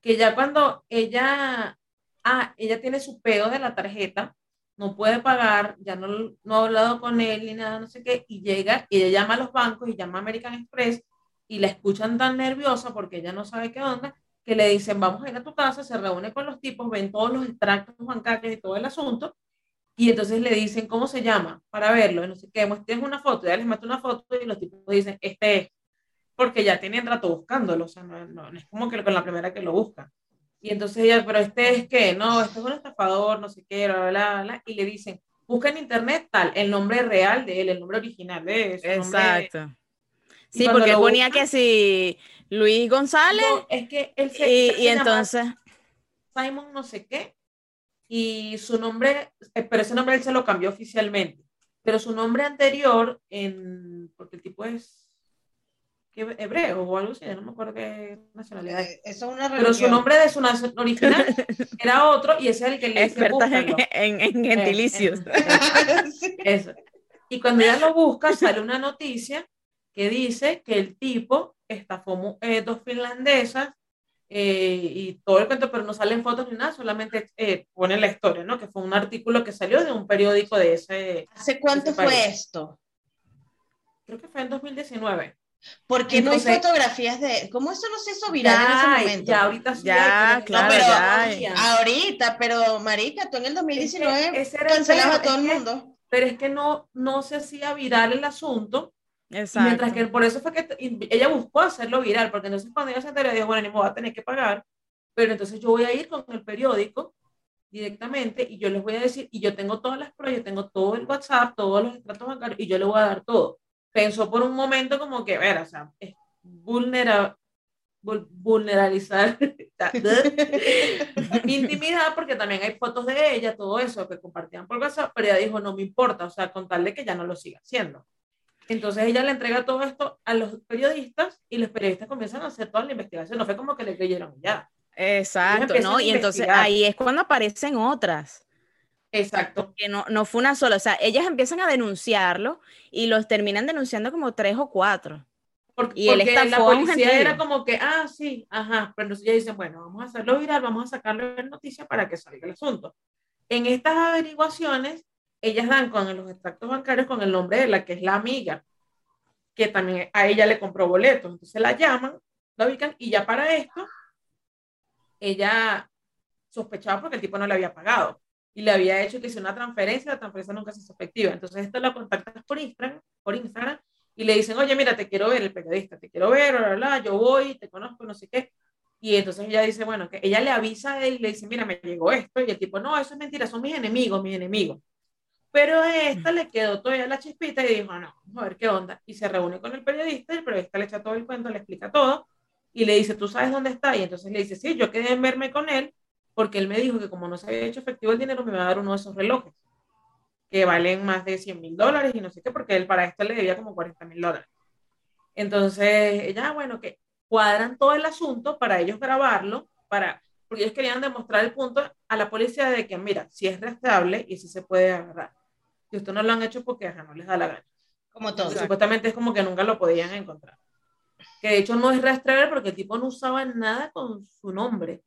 que ya cuando ella, ah, ella tiene su pedo de la tarjeta, no puede pagar, ya no, no ha hablado con él ni nada, no sé qué, y llega y ella llama a los bancos y llama a American Express y la escuchan tan nerviosa porque ella no sabe qué onda, que le dicen, vamos a ir a tu casa, se reúne con los tipos, ven todos los extractos bancarios y todo el asunto, y entonces le dicen, ¿cómo se llama? Para verlo, no sé qué, muestren una foto, ya les mete una foto y los tipos dicen, este es, porque ya tienen rato buscándolo, o sea, no, no, no es como que con la primera que lo buscan. Y entonces ella, pero este es que, no, este es un estafador, no sé qué, bla, bla, bla, y le dicen, busca en internet tal, el nombre real de él, el nombre original de él. Exacto. Sí, porque ponía que si Luis González. es que él se, y, entonces. Simon no sé qué, y su nombre, eh, pero ese nombre él se lo cambió oficialmente. Pero su nombre anterior, en, porque el tipo es hebreo o algo así, no me acuerdo qué nacionalidad es. Eso es una Pero su nombre de su nación original era otro y ese era el que le dice en, en, gentilicios. eso. Y cuando ella lo busca, sale una noticia que dice que el tipo estafó eh, dos finlandesas eh, y todo el cuento, pero no salen fotos ni nada, solamente eh, pone la historia, ¿no? Que fue un artículo que salió de un periódico de ese. ¿Hace cuánto fue esto? Creo que fue en 2019. Porque no hay fotografías de. ¿Cómo eso no se hizo viral en ese momento? Ya, ahorita sí. Ya, claro, ya. Ahorita, pero Marica, tú en el 2019 es cancelabas a todo el mundo. Pero es que no, no se hacía viral el asunto. Exacto. Mientras que por eso fue que ella buscó hacerlo viral, porque entonces cuando ella se enteró, dijo, bueno, ni me voy a tener que pagar, pero entonces yo voy a ir con el periódico directamente y yo les voy a decir, y yo tengo todas las pruebas, yo tengo todo el WhatsApp, todos los estratos bancarios, y yo le voy a dar todo pensó por un momento como que, ver, o sea, es vulnera, vulneralizar mi intimidad, porque también hay fotos de ella, todo eso que compartían por WhatsApp, pero ella dijo, no me importa, o sea, con tal de que ya no lo siga haciendo. Entonces ella le entrega todo esto a los periodistas y los periodistas comienzan a hacer toda la investigación, no fue como que le creyeron ya. Exacto, ¿no? Y entonces ahí es cuando aparecen otras. Exacto. Que no, no fue una sola, o sea, ellas empiezan a denunciarlo y los terminan denunciando como tres o cuatro. Porque, y porque la policía era como que, ah, sí, ajá, pero entonces ya dicen, bueno, vamos a hacerlo viral, vamos a sacarlo en noticia para que salga el asunto. En estas averiguaciones, ellas dan con los extractos bancarios con el nombre de la que es la amiga, que también a ella le compró boletos, entonces la llaman, la ubican y ya para esto, ella sospechaba porque el tipo no le había pagado y le había hecho que hizo una transferencia, la transferencia nunca se hizo efectiva. Entonces esto lo contactas por Instagram, por Instagram y le dicen, oye, mira, te quiero ver, el periodista, te quiero ver, bla, bla, bla, yo voy, te conozco, no sé qué. Y entonces ella dice, bueno, que ella le avisa a él y le dice, mira, me llegó esto. Y el tipo, no, eso es mentira, son mis enemigos, mis enemigos. Pero a esta le quedó todavía la chispita y dijo, no, vamos a ver qué onda. Y se reúne con el periodista el periodista le echa todo el cuento, le explica todo y le dice, ¿tú sabes dónde está? Y entonces le dice, sí, yo quedé en verme con él porque él me dijo que como no se había hecho efectivo el dinero, me iba a dar uno de esos relojes que valen más de 100 mil dólares y no sé qué, porque él para esto le debía como 40 mil dólares. Entonces, ella, bueno, que cuadran todo el asunto para ellos grabarlo, para, porque ellos querían demostrar el punto a la policía de que, mira, si es rastreable y si se puede agarrar. Y esto no lo han hecho porque ajá, no les da la gana. Como todo. Supuestamente es como que nunca lo podían encontrar. Que de hecho no es rastreable porque el tipo no usaba nada con su nombre.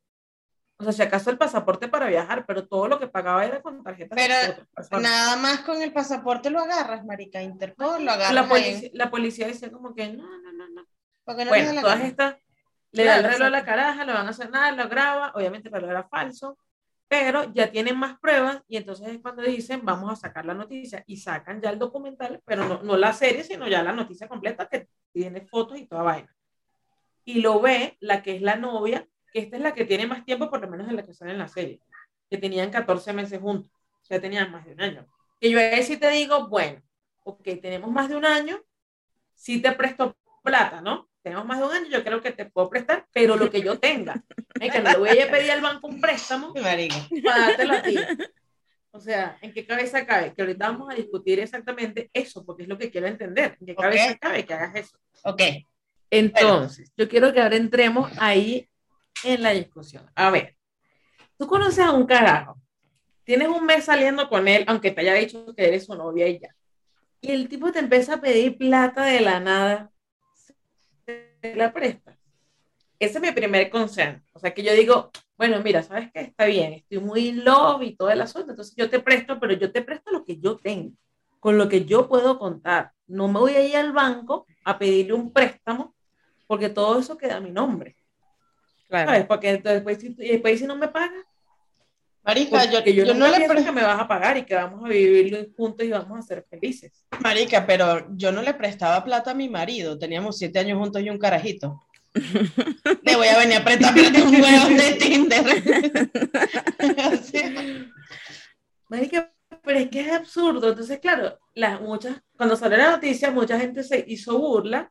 O sea, si acaso el pasaporte para viajar, pero todo lo que pagaba era con tarjetas. Pero. Nada más con el pasaporte lo agarras, marica. Interpol lo agarras. la, ahí. policía, la policía decía como que no, no, no, no. Porque no Bueno, todas estas, le da el Claro, reloj a la caraja, lo van a hacer nada, lo graba, obviamente el reloj era falso, pero ya tienen más pruebas y entonces es cuando dicen vamos a sacar la noticia y sacan ya el documental, pero no, no la serie, sino ya la noticia completa que tiene fotos y toda vaina. Y lo ve la que es la novia, que esta es la que tiene más tiempo, por lo menos en la que sale en la serie, que tenían 14 meses juntos, o sea, tenían más de un año. Que yo ahí sí te digo, bueno, ok, tenemos más de un año, sí te presto plata, ¿no? Tenemos más de un año, yo creo que te puedo prestar, pero lo que yo tenga. Es que no le voy a ir a pedir al banco un préstamo para dártelo a ti. O sea, ¿en qué cabeza cabe? Que ahorita vamos a discutir exactamente eso, porque es lo que quiero entender. ¿En qué Ok. cabeza cabe que hagas eso? Ok. Entonces, yo quiero que ahora entremos ahí en la discusión. A ver, tú conoces a un carajo, tienes un mes saliendo con él, aunque te haya dicho que eres su novia y ya. Y el tipo te empieza a pedir plata de la nada, la presta. Ese es mi primer concern. O sea, que yo digo, bueno, mira, ¿sabes qué? Está bien, estoy muy love y todo el asunto, entonces yo te presto, pero yo te presto lo que yo tengo, con lo que yo puedo contar. No me voy a ir al banco a pedirle un préstamo, porque todo eso queda a mi nombre. Claro. ¿Sabes? Porque después, si, y después si no me pagas, Marica, yo, yo, yo no, le pienso pre- que me vas a pagar y que vamos a vivir juntos y vamos a ser felices. Marica, pero yo no le prestaba plata a mi marido. Teníamos siete años juntos y un carajito. Le voy a venir a prestar plata un huevo de Tinder. Marica, pero es que es absurdo. Entonces, claro, las muchas, cuando salió la noticia, mucha gente se hizo burla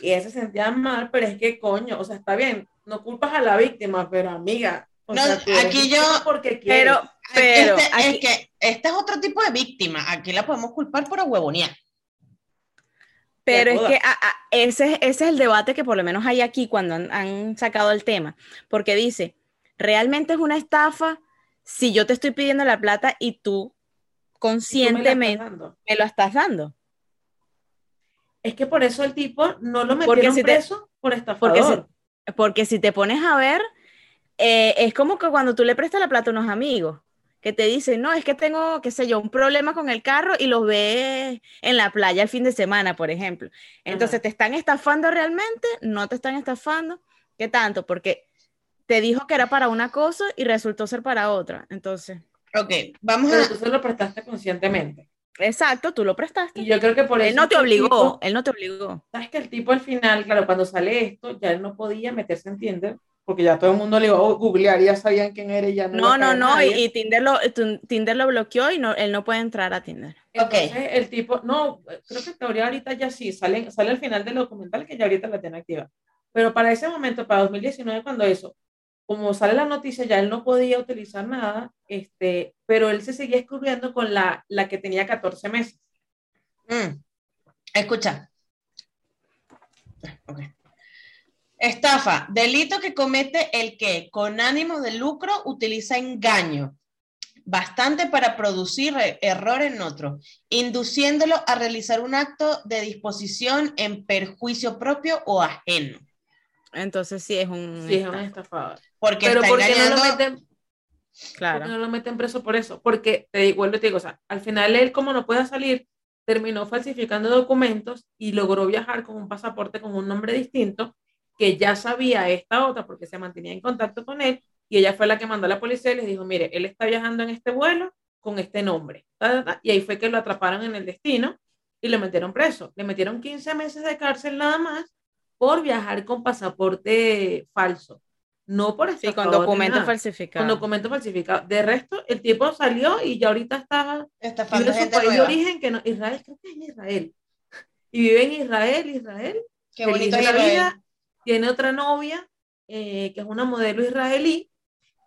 y se sentía mal, pero es que coño, o sea, está bien, no culpas a la víctima, pero amiga, o No, sea, aquí yo- porque. Pero, pero, este, aquí- es que este es otro tipo de víctima. Aquí la podemos culpar por huevonear. Pero es que a- a- ese, ese es el debate que por lo menos hay aquí cuando han, han sacado el tema, porque dice, ¿realmente es una estafa si yo te estoy pidiendo la plata y tú Y tú me la estás conscientemente me lo estás dando? Es que por eso el tipo no lo Porque metieron si te- preso por estafador. Porque si, porque si te pones a ver, eh, es como que cuando tú le prestas la plata a unos amigos que te dicen, no, es que tengo, qué sé yo, un problema con el carro y los ves en la playa el fin de semana, por ejemplo. Entonces, Ajá. ¿te están estafando realmente? ¿No te están estafando? ¿Qué tanto? Porque te dijo que era para una cosa y resultó ser para otra. Entonces, Ok, vamos Pero a. tú se lo prestaste conscientemente. exacto, tú lo prestaste. Y yo creo que por eso. Él no te obligó, tipo- él no te obligó. Sabes que el tipo al final, claro, cuando sale esto, ya él no podía meterse en Tinder, porque ya todo el mundo le iba a googlear, ya sabían quién era y ya no. No, iba a no, no, y, nadie. y Tinder, lo, Tinder lo bloqueó y no, él no puede entrar a Tinder. Ok. Entonces, el tipo, no, creo que en teoría ahorita ya sí, sale, sale al final del documental que ya ahorita la tiene activa. Pero para ese momento, para 2019, cuando eso, como sale la noticia, ya él no podía utilizar nada, este, pero él se seguía escribiendo con la, la que tenía 14 meses. Mm. Escucha. Ok. Estafa, delito que comete el que con ánimo de lucro utiliza engaño, bastante para producir e- error en otro, induciéndolo a realizar un acto de disposición en perjuicio propio o ajeno. Entonces sí es un... Sí, es un estafa, estafador. Porque Pero está ¿por qué no engañando. lo meten? ¿Por qué Claro. no lo meten preso por eso? Porque, te vuelvo te digo, o sea, al final él, como no puede salir, terminó falsificando documentos y logró viajar con un pasaporte con un nombre distinto, que ya sabía esta otra porque se mantenía en contacto con él, y ella fue la que mandó a la policía y les dijo, mire, él está viajando en este vuelo con este nombre. y ahí fue que lo atraparon en el destino y lo metieron preso. Le metieron 15 meses de cárcel nada más por viajar con pasaporte falso. No por Sí, con documentos falsificados. Con documentos falsificados. De resto, el tipo salió y ya ahorita está Estafando en su gente país de nueva. origen, que no, Israel, creo que es Israel. Y vive en Israel, Israel. Qué bonito de la Israel. vida. Tiene otra novia, eh, que es una modelo israelí,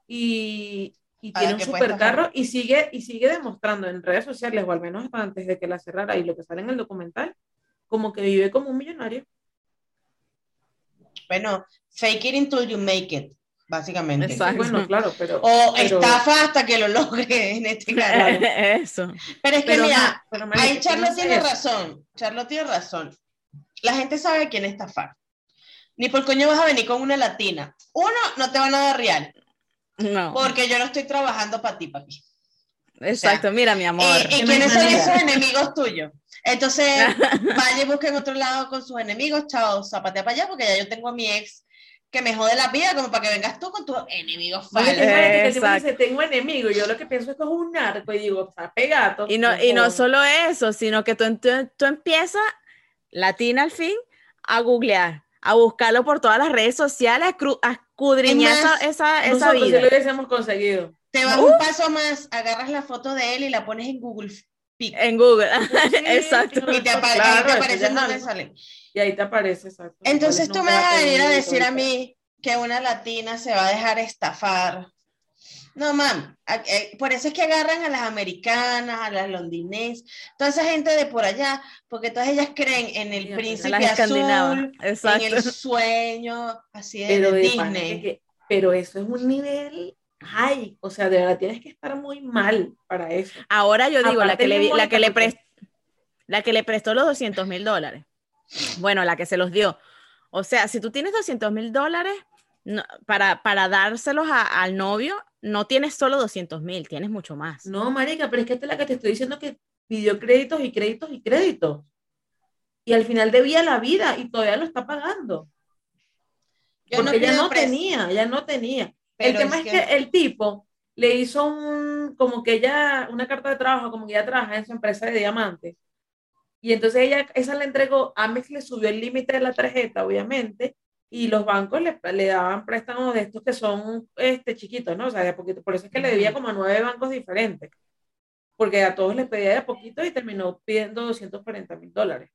y, tiene un supercarro y sigue, y sigue demostrando en redes sociales, o al menos antes de que la cerrara y lo que sale en el documental, como que vive como un millonario. Bueno, fake it until you make it, básicamente. Exacto. Bueno, claro, pero. O pero- estafa hasta que lo logre en este caso. Eso. Pero es que pero, mira, pero, ahí ¿quién Charlotte hace tiene eso? razón. Charlotte tiene razón. La gente sabe a quién estafar. Ni por coño vas a venir con una latina. Uno, no te van a dar real, No. porque yo no estoy trabajando para ti, papi. Exacto, mira, mi amor. ¿Y quiénes son esos enemigos tuyos? Entonces, vaya y busque en otro lado con sus enemigos, chao, zapatea para allá, porque ya yo tengo a mi ex que me jode la vida, como para que vengas tú con tus enemigos falsos. dice, tengo enemigo, y yo lo que pienso es que es un narco, y digo, está pegado. Y no, y no solo eso, sino que tú, tú, tú empiezas, latina al fin, a googlear, a buscarlo por todas las redes sociales, a, escudriñar Es esa, más, esa, esa vida. lo hubiésemos conseguido. Te vas Uh. un paso más, agarras la foto de él y la pones en Google Pic. En Google. Sí, Exacto. Y te, Claro, ahí te aparece algo. sale. Y ahí te aparece, exacto. Entonces tú me vas a venir a decir a mí que una latina se va a dejar estafar. No, mam, eh, por eso es que agarran a las americanas, a las londinenses, toda esa gente de por allá, porque todas ellas creen en el Sí, príncipe azul, en el sueño, así de, Pero, de Disney. que- pero eso es un nivel high. O sea, de verdad tienes que estar muy mal para eso. Ahora yo digo, la que, le, la, que le prestó, la que le prestó los 200 mil dólares. Bueno, la que se los dio. O sea, si tú tienes 200 mil dólares no- para, para dárselos a- al novio, no tienes solo 200 mil, tienes mucho más. No, marica, pero es que esta es la que te estoy diciendo que pidió créditos y créditos y créditos. Y al final debía la vida y todavía lo está pagando. Yo porque ella pido no tenía, ella no tenía. el tema es que... el tipo le hizo un, como que ella, una carta de trabajo, como que ella trabaja en su empresa de diamantes. Y entonces ella, esa le entregó, Amex le subió el límite de la tarjeta, obviamente, y los bancos le, le daban préstamos de estos que son este, chiquitos, ¿no? O sea, de a poquito. Por eso es que le debía como a nueve bancos diferentes. Porque a todos les pedía de a poquito y terminó pidiendo 240 mil dólares.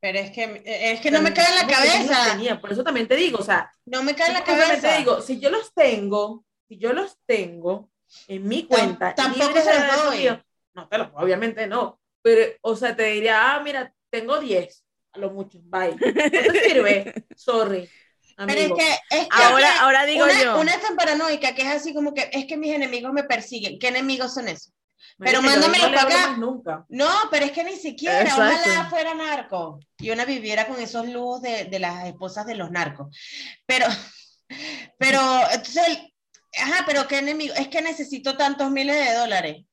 Pero es que, es que no me cae en la cabeza. tenía, Por eso también te digo, o sea, No me cae en la cabeza. digo, si yo los tengo, si yo los tengo en mi cuenta, tampoco se los doy. míos, no te los obviamente no, pero, o sea, te diría, ah, mira, tengo 10, a lo mucho, bye. No te sirve, sorry, Pero es que, es que Ahora, ahora digo una, yo. una es tan paranoica que es así como que es que mis enemigos me persiguen. ¿Qué enemigos son esos? pero mándamelo para acá. nunca. No, pero es que ni siquiera, Exacto. ojalá fuera narco y una viviera con esos lujos de, de las esposas de los narcos. Pero, pero, entonces, el- ajá, pero qué enemigo, es que necesito tantos miles de dólares.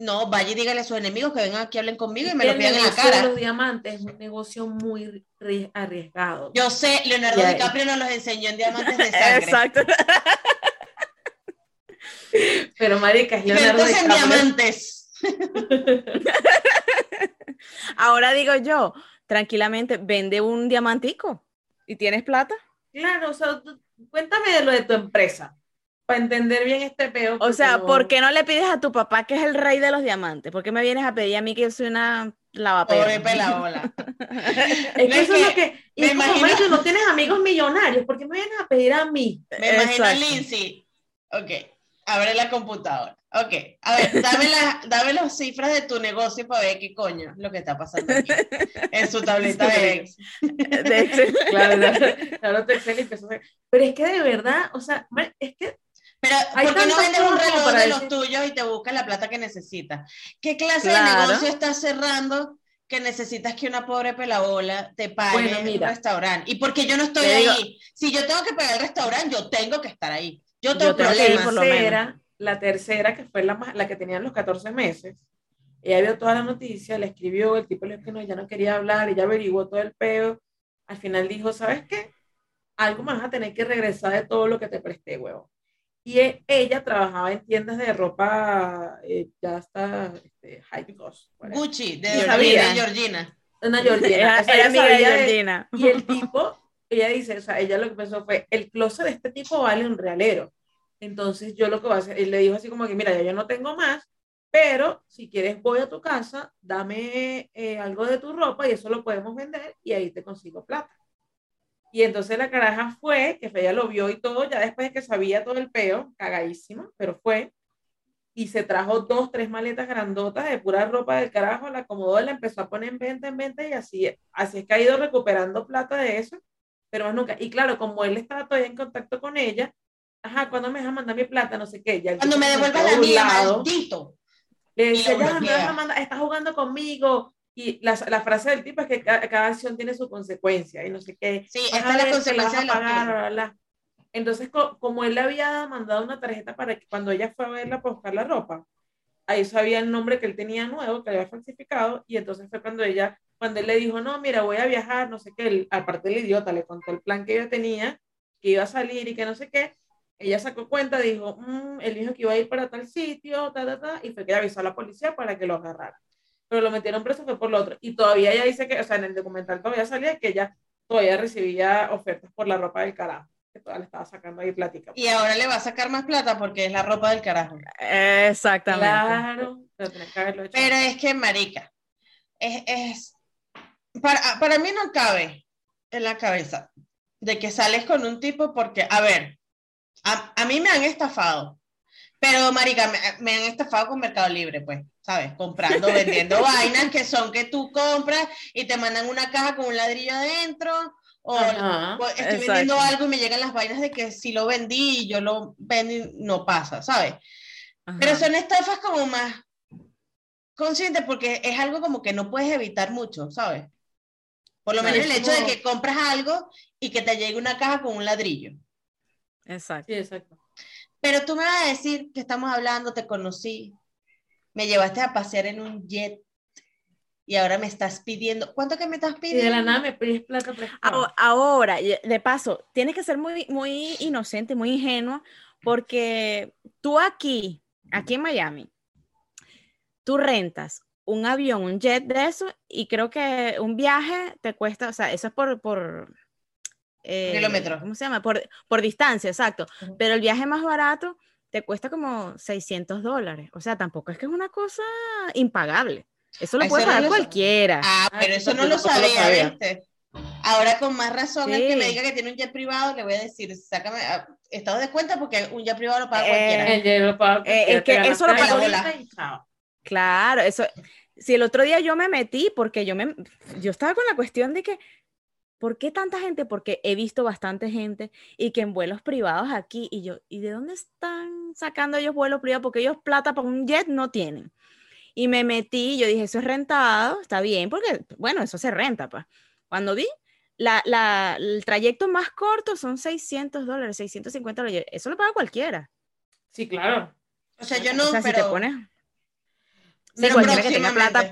No, vaya y dígale a sus enemigos que vengan aquí, hablen conmigo y me lo pidan en la negocio de cara. los diamantes es un negocio muy ri- arriesgado. Yo sé, Leonardo DiCaprio nos los enseñó en Diamantes de Sangre. Exacto. pero marica, es Leonardo Expertos en DiCaprio. diamantes. Ahora digo yo, tranquilamente, vende un diamantico y tienes plata. Claro, o sea, cuéntame de lo de tu empresa, para entender bien este peo. O sea, no- ¿por qué no le pides a tu papá que es el rey de los diamantes? ¿Por qué me vienes a pedir a mí que yo soy una Pobre lavaperra? pelabola. Es No, que es eso es que lo que. Y me como, imagino- marico, no tienes amigos millonarios, ¿por qué me vienes a pedir a mí? Me imagino a Exacto. Lindsay. Ok, abre la computadora. Ok, a ver, dame, la- dame las cifras de tu negocio para ver qué coño es lo que está pasando aquí. En su tableta de Excel. De Excel. Claro, claro, claro, te Excel y empezó a hacer- Pero es que de verdad, o sea, es que Pero, ¿por qué no vendes un reloj de los tuyos y te buscas la plata que necesitas? ¿Qué clase de negocio estás cerrando que necesitas que una pobre pelabola te pague Bueno, mira. un restaurante? ¿Y porque yo no estoy digo- ahí? Si yo tengo que pagar el restaurante, yo tengo que estar ahí. Yo Yo tengo tengo que ir problemas. por lo tercera, la tercera, que fue la, más- la que tenían los 14 meses, ella vio toda la noticia, le escribió, el tipo le dijo que no, ya no quería hablar, ella averiguó todo el peo, al final dijo, ¿sabes qué? Algo me vas a tener que regresar de todo lo que te presté, huevo. Y e- ella trabajaba en tiendas de ropa, eh, ya está, este, high cost. Gucci, de, Yo de. Georgina. Una Georgina. Era, O sea, era ella amiga de sabía de- Georgina. y el tipo, ella dice, o sea, ella lo que pensó fue, el closet de este tipo vale un realero. Entonces yo lo que voy a hacer, él le dijo así como que, mira, ya yo no tengo más, pero si quieres voy a tu casa, dame eh, algo de tu ropa y eso lo podemos vender y ahí te consigo plata. Y entonces la caraja fue, que ella lo vio y todo, ya después de que sabía todo el peo, cagadísima, pero fue, y se trajo dos, tres maletas grandotas de pura ropa del carajo, la acomodó, la empezó a poner en venta, en venta, y así, así es que ha ido recuperando plata de eso, pero más nunca. Y claro, como él estaba todavía en contacto con ella, ajá, cuando me deja mandar mi plata? No sé qué. Ya Cuando me quedó la mía, maldito. Le Y dice, ya, me vas a mandar, estás jugando conmigo. Y la, la frase del tipo es que cada, cada acción tiene su consecuencia y no sé qué. Sí, esta a es la consecuencia de a lo pagar, que- bla, bla, bla. Entonces, co- como él le había mandado una tarjeta para que cuando ella fue a verla para buscar la ropa, ahí sabía el nombre que él tenía nuevo, que había falsificado, y entonces fue cuando ella, cuando él le dijo, no, mira, voy a viajar, no sé qué, él, aparte el idiota le contó el plan que ella tenía, que iba a salir y que no sé qué, ella sacó cuenta, dijo, "Mm, él dijo que iba a ir para tal sitio, ta, ta, ta, y fue que avisó a la policía para que lo agarrara. Pero lo metieron preso fue por lo otro. Y todavía ella dice que, o sea, en el documental todavía salía que ella todavía recibía ofertas por la ropa del carajo, que todavía le estaba sacando ahí plática. Y ahora le va a sacar más plata porque es la ropa del carajo. Exactamente. Claro, pero tenés que haberlo hecho. Pero es que, marica, es, es para, para mí no cabe en la cabeza de que sales con un tipo porque, a ver, a, a mí me han estafado, pero, marica, me, me han estafado con Mercado Libre, pues, ¿sabes? Comprando, vendiendo vainas que son que tú compras y te mandan una caja con un ladrillo adentro, o Ajá. estoy Exacto. vendiendo algo y me llegan las vainas de que si lo vendí y yo lo vendí, no pasa, ¿sabes? Pero son estafas como más conscientes porque es algo como que no puedes evitar mucho, ¿sabes? Por lo menos el hecho de que compras algo y que te llegue una caja con un ladrillo. Exacto. Sí, exacto. Pero tú me vas a decir que estamos hablando, te conocí, me llevaste a pasear en un jet y ahora me estás pidiendo, ¿cuánto que me estás Y pidiendo? de la nada me pides plata prestada. Aho- Ahora, de paso, tienes que ser muy, muy inocente, muy ingenua, porque tú aquí, aquí en Miami, tú rentas un avión, un jet de eso, y creo que un viaje te cuesta, o sea, eso es por, por eh, Kilómetros. ¿Cómo se llama? Por, por distancia, exacto. Pero el viaje más barato te cuesta como 600 dólares. O sea, tampoco es que es una cosa impagable. Eso lo puede no pagar lo sé. cualquiera. Ah, pero eso eso no lo tampoco lo sabía, sabía. ¿viste? Ahora con más razón el que me Sí. diga que tiene un jet privado, le voy a decir, sácame ah, estado de cuenta porque un jet privado lo paga Eh, cualquiera. El hielo paga Eh, es que eso lo paga-. Claro, eso. Si el otro día yo me metí, porque yo me, yo estaba con la cuestión de que, ¿por qué tanta gente? Porque he visto bastante gente y que en vuelos privados aquí, y yo, ¿y de dónde están sacando ellos vuelos privados? Porque ellos plata para un jet no tienen. Y me metí, yo dije, eso es rentado, está bien, porque, bueno, eso se renta, pues. Cuando vi, la, la- el trayecto más corto son 600 dólares, 650 dólares, eso lo paga cualquiera. Sí, claro. O sea, yo no, o sea, si te pones... Sí, cualquiera que tenga plata,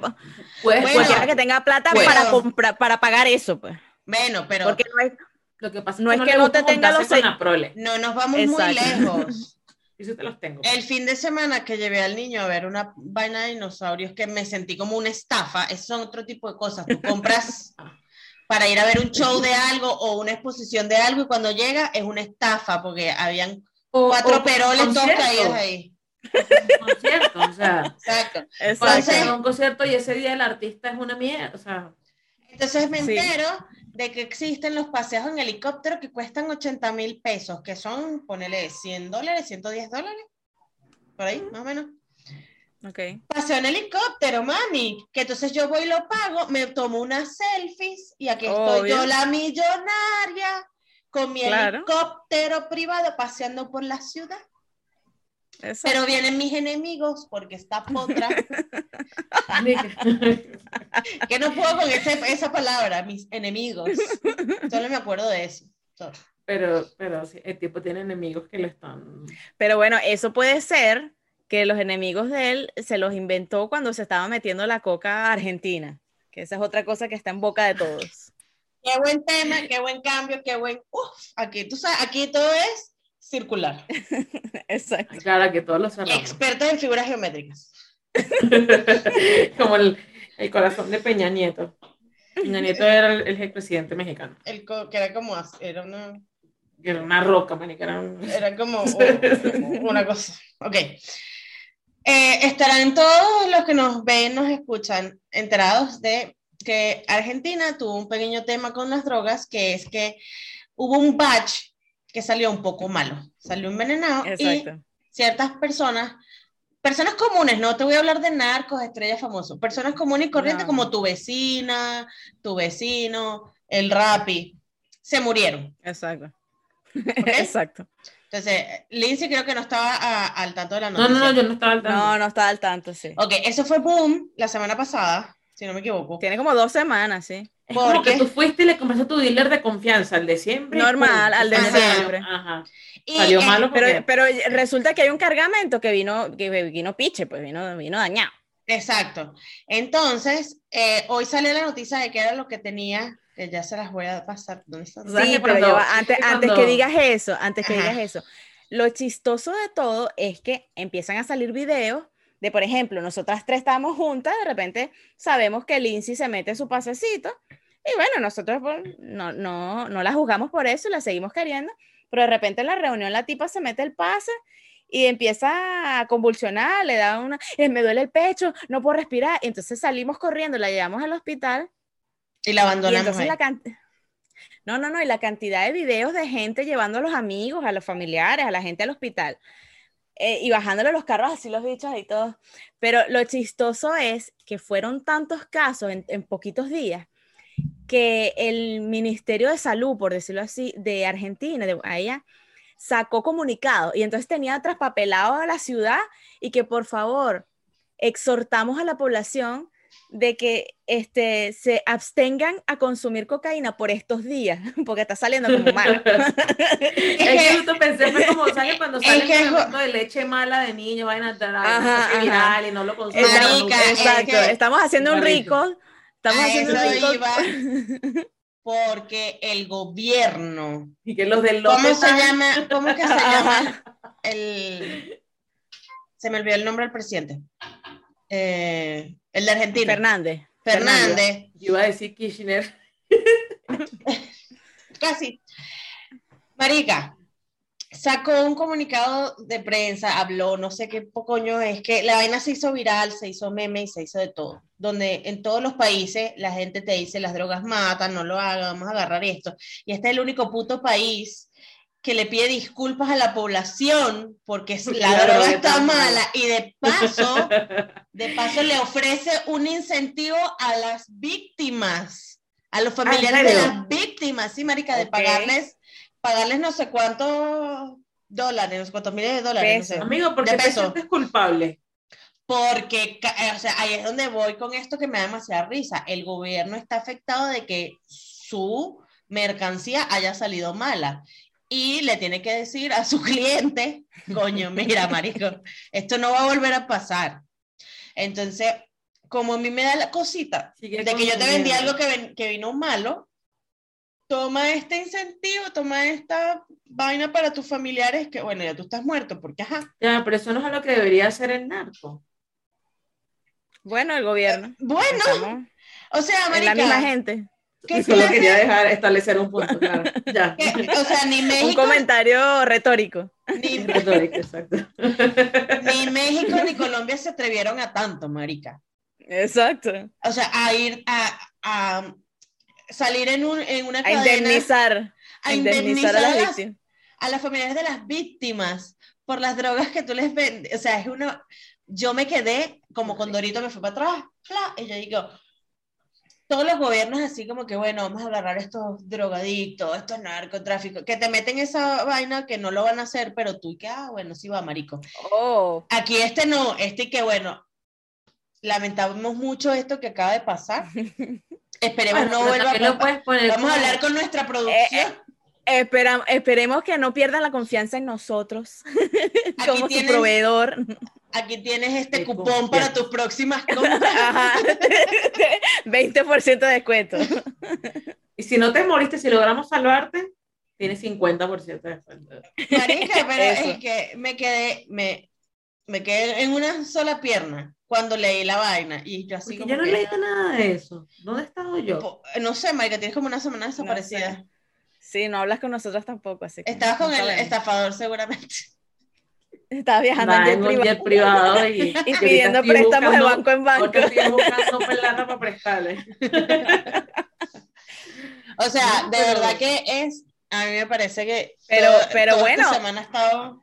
Bueno. cualquiera que tenga plata Bueno. para comprar, para pagar eso, pues. Bueno, pero Porque no es, Lo que pasa No es no que le no te tenga los con seis- la prole. no nos vamos muy Exacto. lejos. Y si te los tengo. El fin de semana que llevé al niño a ver una vaina de dinosaurios que me sentí como una estafa, esos son otro tipo de cosas. Tú compras para ir a ver un show de algo o una exposición de algo y cuando llega es una estafa porque habían O- cuatro o peroles todos concierto. caídos ahí. Un concierto, o sea, Exacto. exacto. Entonces- un concierto y ese día el artista es una mierda, o sea, Entonces me Sí. De que existen los paseos en helicóptero que cuestan 80 mil pesos, que son, ponele, 100 dólares, 110 dólares, por ahí, más o menos. Ok. Paseo en helicóptero, mami. Que entonces yo voy y lo pago, me tomo unas selfies y aquí estoy Obvio. yo, la millonaria, con mi Claro. helicóptero privado paseando por la ciudad. Exacto. Pero vienen mis enemigos porque está potra, que no puedo con ese- esa palabra, mis enemigos. Solo me acuerdo de eso. Pero, pero sí, el tipo tiene enemigos que le están... Pero bueno, eso puede ser que los enemigos de él se los inventó cuando se estaba metiendo la coca argentina, que esa es otra cosa que está en boca de todos. Qué buen tema, qué buen cambio, qué buen. Uf, aquí, tú sabes, aquí todo es circular. Exacto. Claro, que todos lo sabemos. Expertos en figuras geométricas. Como el, el corazón de Peña Nieto. Peña Nieto era el, el presidente mexicano. El co- que era como, era una, Que era una roca, manica. Era un... era como un- una cosa. Ok. Eh, estarán todos los que nos ven, nos escuchan, enterados de que Argentina tuvo un pequeño tema con las drogas, que es que hubo un batch que salió un poco malo, salió envenenado y Exacto. ciertas personas, personas comunes, no te voy a hablar de narcos, estrellas famosos, personas comunes y corrientes No. como tu vecina, tu vecino, el rapi, se murieron. Exacto. ¿ok? Exacto. Entonces, Lindsay creo que no estaba a- al tanto de la No, noticia. no, no, yo no estaba al tanto. No, no estaba al tanto, sí. Ok, eso fue boom la semana pasada, si no me equivoco. Tiene como dos semanas, sí. Es como ¿Por que tú fuiste y le compraste a tu dealer de confianza, al de siempre. Normal, al de siempre. Ajá. Y, Salió eh, malo porque... Pero, pero resulta que hay un cargamento que vino, que vino piche, pues vino, vino dañado. Exacto. Entonces, eh, hoy salió la noticia de que era lo que tenía, que ya se las voy a pasar. ¿Dónde está? Sí, pero cuando- va, antes, que antes que cuando- digas eso, antes que Ajá. digas eso, lo chistoso de todo es que empiezan a salir videos de, por ejemplo, nosotras tres estábamos juntas, de repente sabemos que Lindsay se mete su pasecito y bueno, nosotros pues, no, no, no la juzgamos por eso y la seguimos queriendo, pero de repente en la reunión la tipa se mete el pase y empieza a convulsionar, le da una, "Eh, me duele el pecho, no puedo respirar, entonces salimos corriendo, la llevamos al hospital Y la y abandonamos. ahí. la. No, no, no, y la cantidad de videos de gente llevando a los amigos, a los familiares, a la gente al hospital eh, y bajándole los carros así los bichos y todo. Pero lo chistoso es que fueron tantos casos en, en poquitos días que el Ministerio de Salud, por decirlo así, de Argentina, de allá, sacó comunicado y entonces tenía traspapelado a la ciudad y que por favor exhortamos a la población de que este, se abstengan a consumir cocaína por estos días, porque está saliendo como mal. Es que justo pensé, fue como, ¿sabes? Cuando sale que- el producto de leche mala de niño, vayan a ajá. viral y no lo consumen. Exacto, que- estamos haciendo un Igualito. Estamos A eso iba. Porque el gobierno, Y que los del ¿cómo se llama? ¿Cómo que se llama? El, se me olvidó el nombre del presidente. Eh, el de Argentina. Fernández. Fernández. Yo iba a decir Kirchner. Casi. Marica, sacó un comunicado de prensa, habló, no sé qué coño es, que la vaina se hizo viral, se hizo meme y se hizo de todo. Donde en todos los países la gente te dice las drogas matan, no lo hagan, vamos a agarrar esto. Y este es el único puto país que le pide disculpas a la población porque la la droga está mala y de paso, de paso le ofrece un incentivo a las víctimas, a los familiares de las víctimas, sí, marica, de Ok. pagarles, pagarles no sé cuántos dólares, no sé cuántos miles de dólares, no sé. Amigo, ¿por qué te sientes culpable? Porque, eh, o sea, ahí es donde voy con esto que me da demasiada risa. El gobierno está afectado de que su mercancía haya salido mala y le tiene que decir a su cliente, coño, mira, marico, esto no va a volver a pasar. Entonces, como a mí me da la cosita Sigue de que yo te vendí algo que, ven- que vino malo, toma este incentivo, toma esta vaina para tus familiares, que bueno, ya tú estás muerto, porque ajá. Ya, pero eso no es lo que debería hacer el narco. Bueno, el gobierno. Bueno, Estamos o sea, en marica, la misma gente. ¿qué Solo clase- quería dejar establecer un punto, claro. Ya. o sea, ni Un México, comentario retórico. ni, Retórico, exacto. ni México ni Colombia se atrevieron a tanto, marica. Exacto. O sea, a ir a, a salir en, un, en una A cadena, indemnizar. a A indemnizar a las las- víctimas. a las familiares de las víctimas por las drogas que tú les vendes. O sea, es una. Yo me quedé como con Dorito me fue para atrás, fla, y yo digo, todos los gobiernos así como que, bueno, vamos a agarrar estos drogadictos, estos narcotráficos, que te meten esa vaina que no lo van a hacer, pero tú que, ah, bueno, sí va, marico. Oh, Aquí este no, este que, bueno, lamentamos mucho esto que acaba de pasar. Esperemos Bueno, no vuelva a lo pasar. puedes poner Vamos a hablar con nuestra producción. espera- esperemos que no pierdan la confianza en nosotros Aquí como su tienes- proveedor. Aquí tienes este De cupón confianza. para tus próximas compras. Ajá. 20% de descuento. Y si no te moriste, si logramos salvarte, tiene 50% de descuento. Marica, pero Eso. es que me quedé, me, me quedé en una sola pierna cuando leí la vaina y yo así Porque como yo no he leído nada de eso. ¿Dónde he estado yo? no sé, Marica, tienes como una semana desaparecida. sé. Sí, no hablas con nosotros tampoco, así que Estabas con no el estafador seguramente. Estabas viajando Nada, en en jet un privado jet privado y, pidiendo préstamos de banco en banco. ahorita estoy buscando para prestarle. O sea, No, de pero- verdad que es, a mí me parece que Pero- toda- pero toda bueno. esta semana ha estado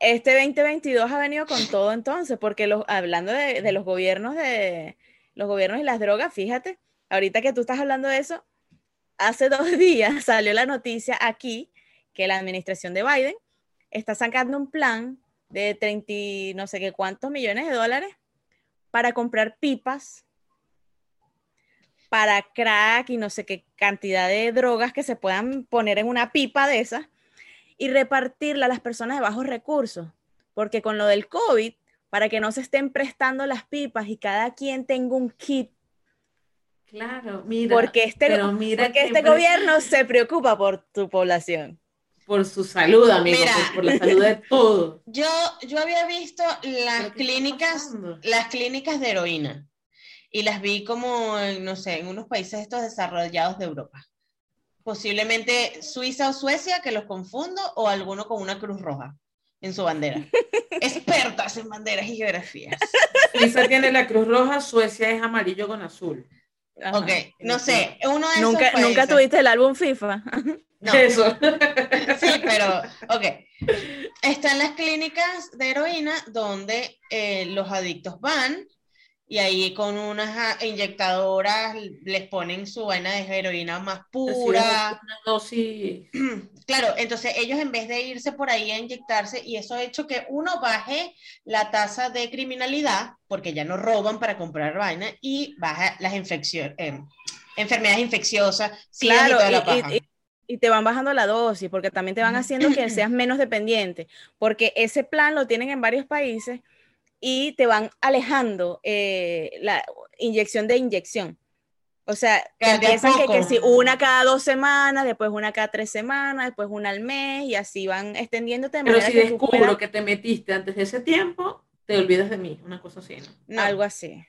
Este 2022 ha venido con todo entonces, porque los, hablando de, de los gobiernos de los gobiernos y las drogas, fíjate, ahorita que tú estás hablando de eso, hace dos días salió la noticia aquí que la administración de Biden está sacando un plan de 30 y no sé qué cuántos millones de dólares para comprar pipas para crack y no sé qué cantidad de drogas que se puedan poner en una pipa de esas y repartirla a las personas de bajos recursos. Porque con lo del COVID, para que no se estén prestando las pipas y cada quien tenga un kit, Claro, mira. porque este, pero mira porque que este gobierno se preocupa por tu población. Por su salud, amigo, Mira. por, por la salud de todo. Yo, yo había visto las ¿Pero qué está clínicas, las clínicas de heroína y las vi como, en, no sé, en unos países estos desarrollados de Europa. Posiblemente Suiza o Suecia, que los confundo, o alguno con una cruz roja en su bandera. Expertas en banderas y geografías. Suiza tiene la Cruz Roja, Suecia es amarillo con azul. Ajá. Ok, no sé, uno de esos Nunca, nunca países. tuviste el álbum FIFA. No. Eso. Sí, pero, ok. Están las clínicas de heroína donde eh, los adictos van y ahí con unas ah, inyectadoras les ponen su vaina de heroína más pura. Una dosis. Claro, entonces ellos en vez de irse por ahí a inyectarse, y eso ha hecho que uno baje la tasa de criminalidad, porque ya no roban para comprar vaina, y baja las infecciones, enfermedades infecciosas, y Claro, toda la y- paja. y, y- y te van bajando la dosis, porque también te van haciendo que seas menos dependiente, porque ese plan lo tienen en varios países y te van alejando eh, la inyección de inyección. O sea, Que empiezan que, que si una cada dos semanas, después una cada tres semanas, después una al mes, y así van extendiéndote de Pero si que descubro puedas- que te metiste antes de ese tiempo, te olvidas de mí, una cosa así, ¿no? No, algo así.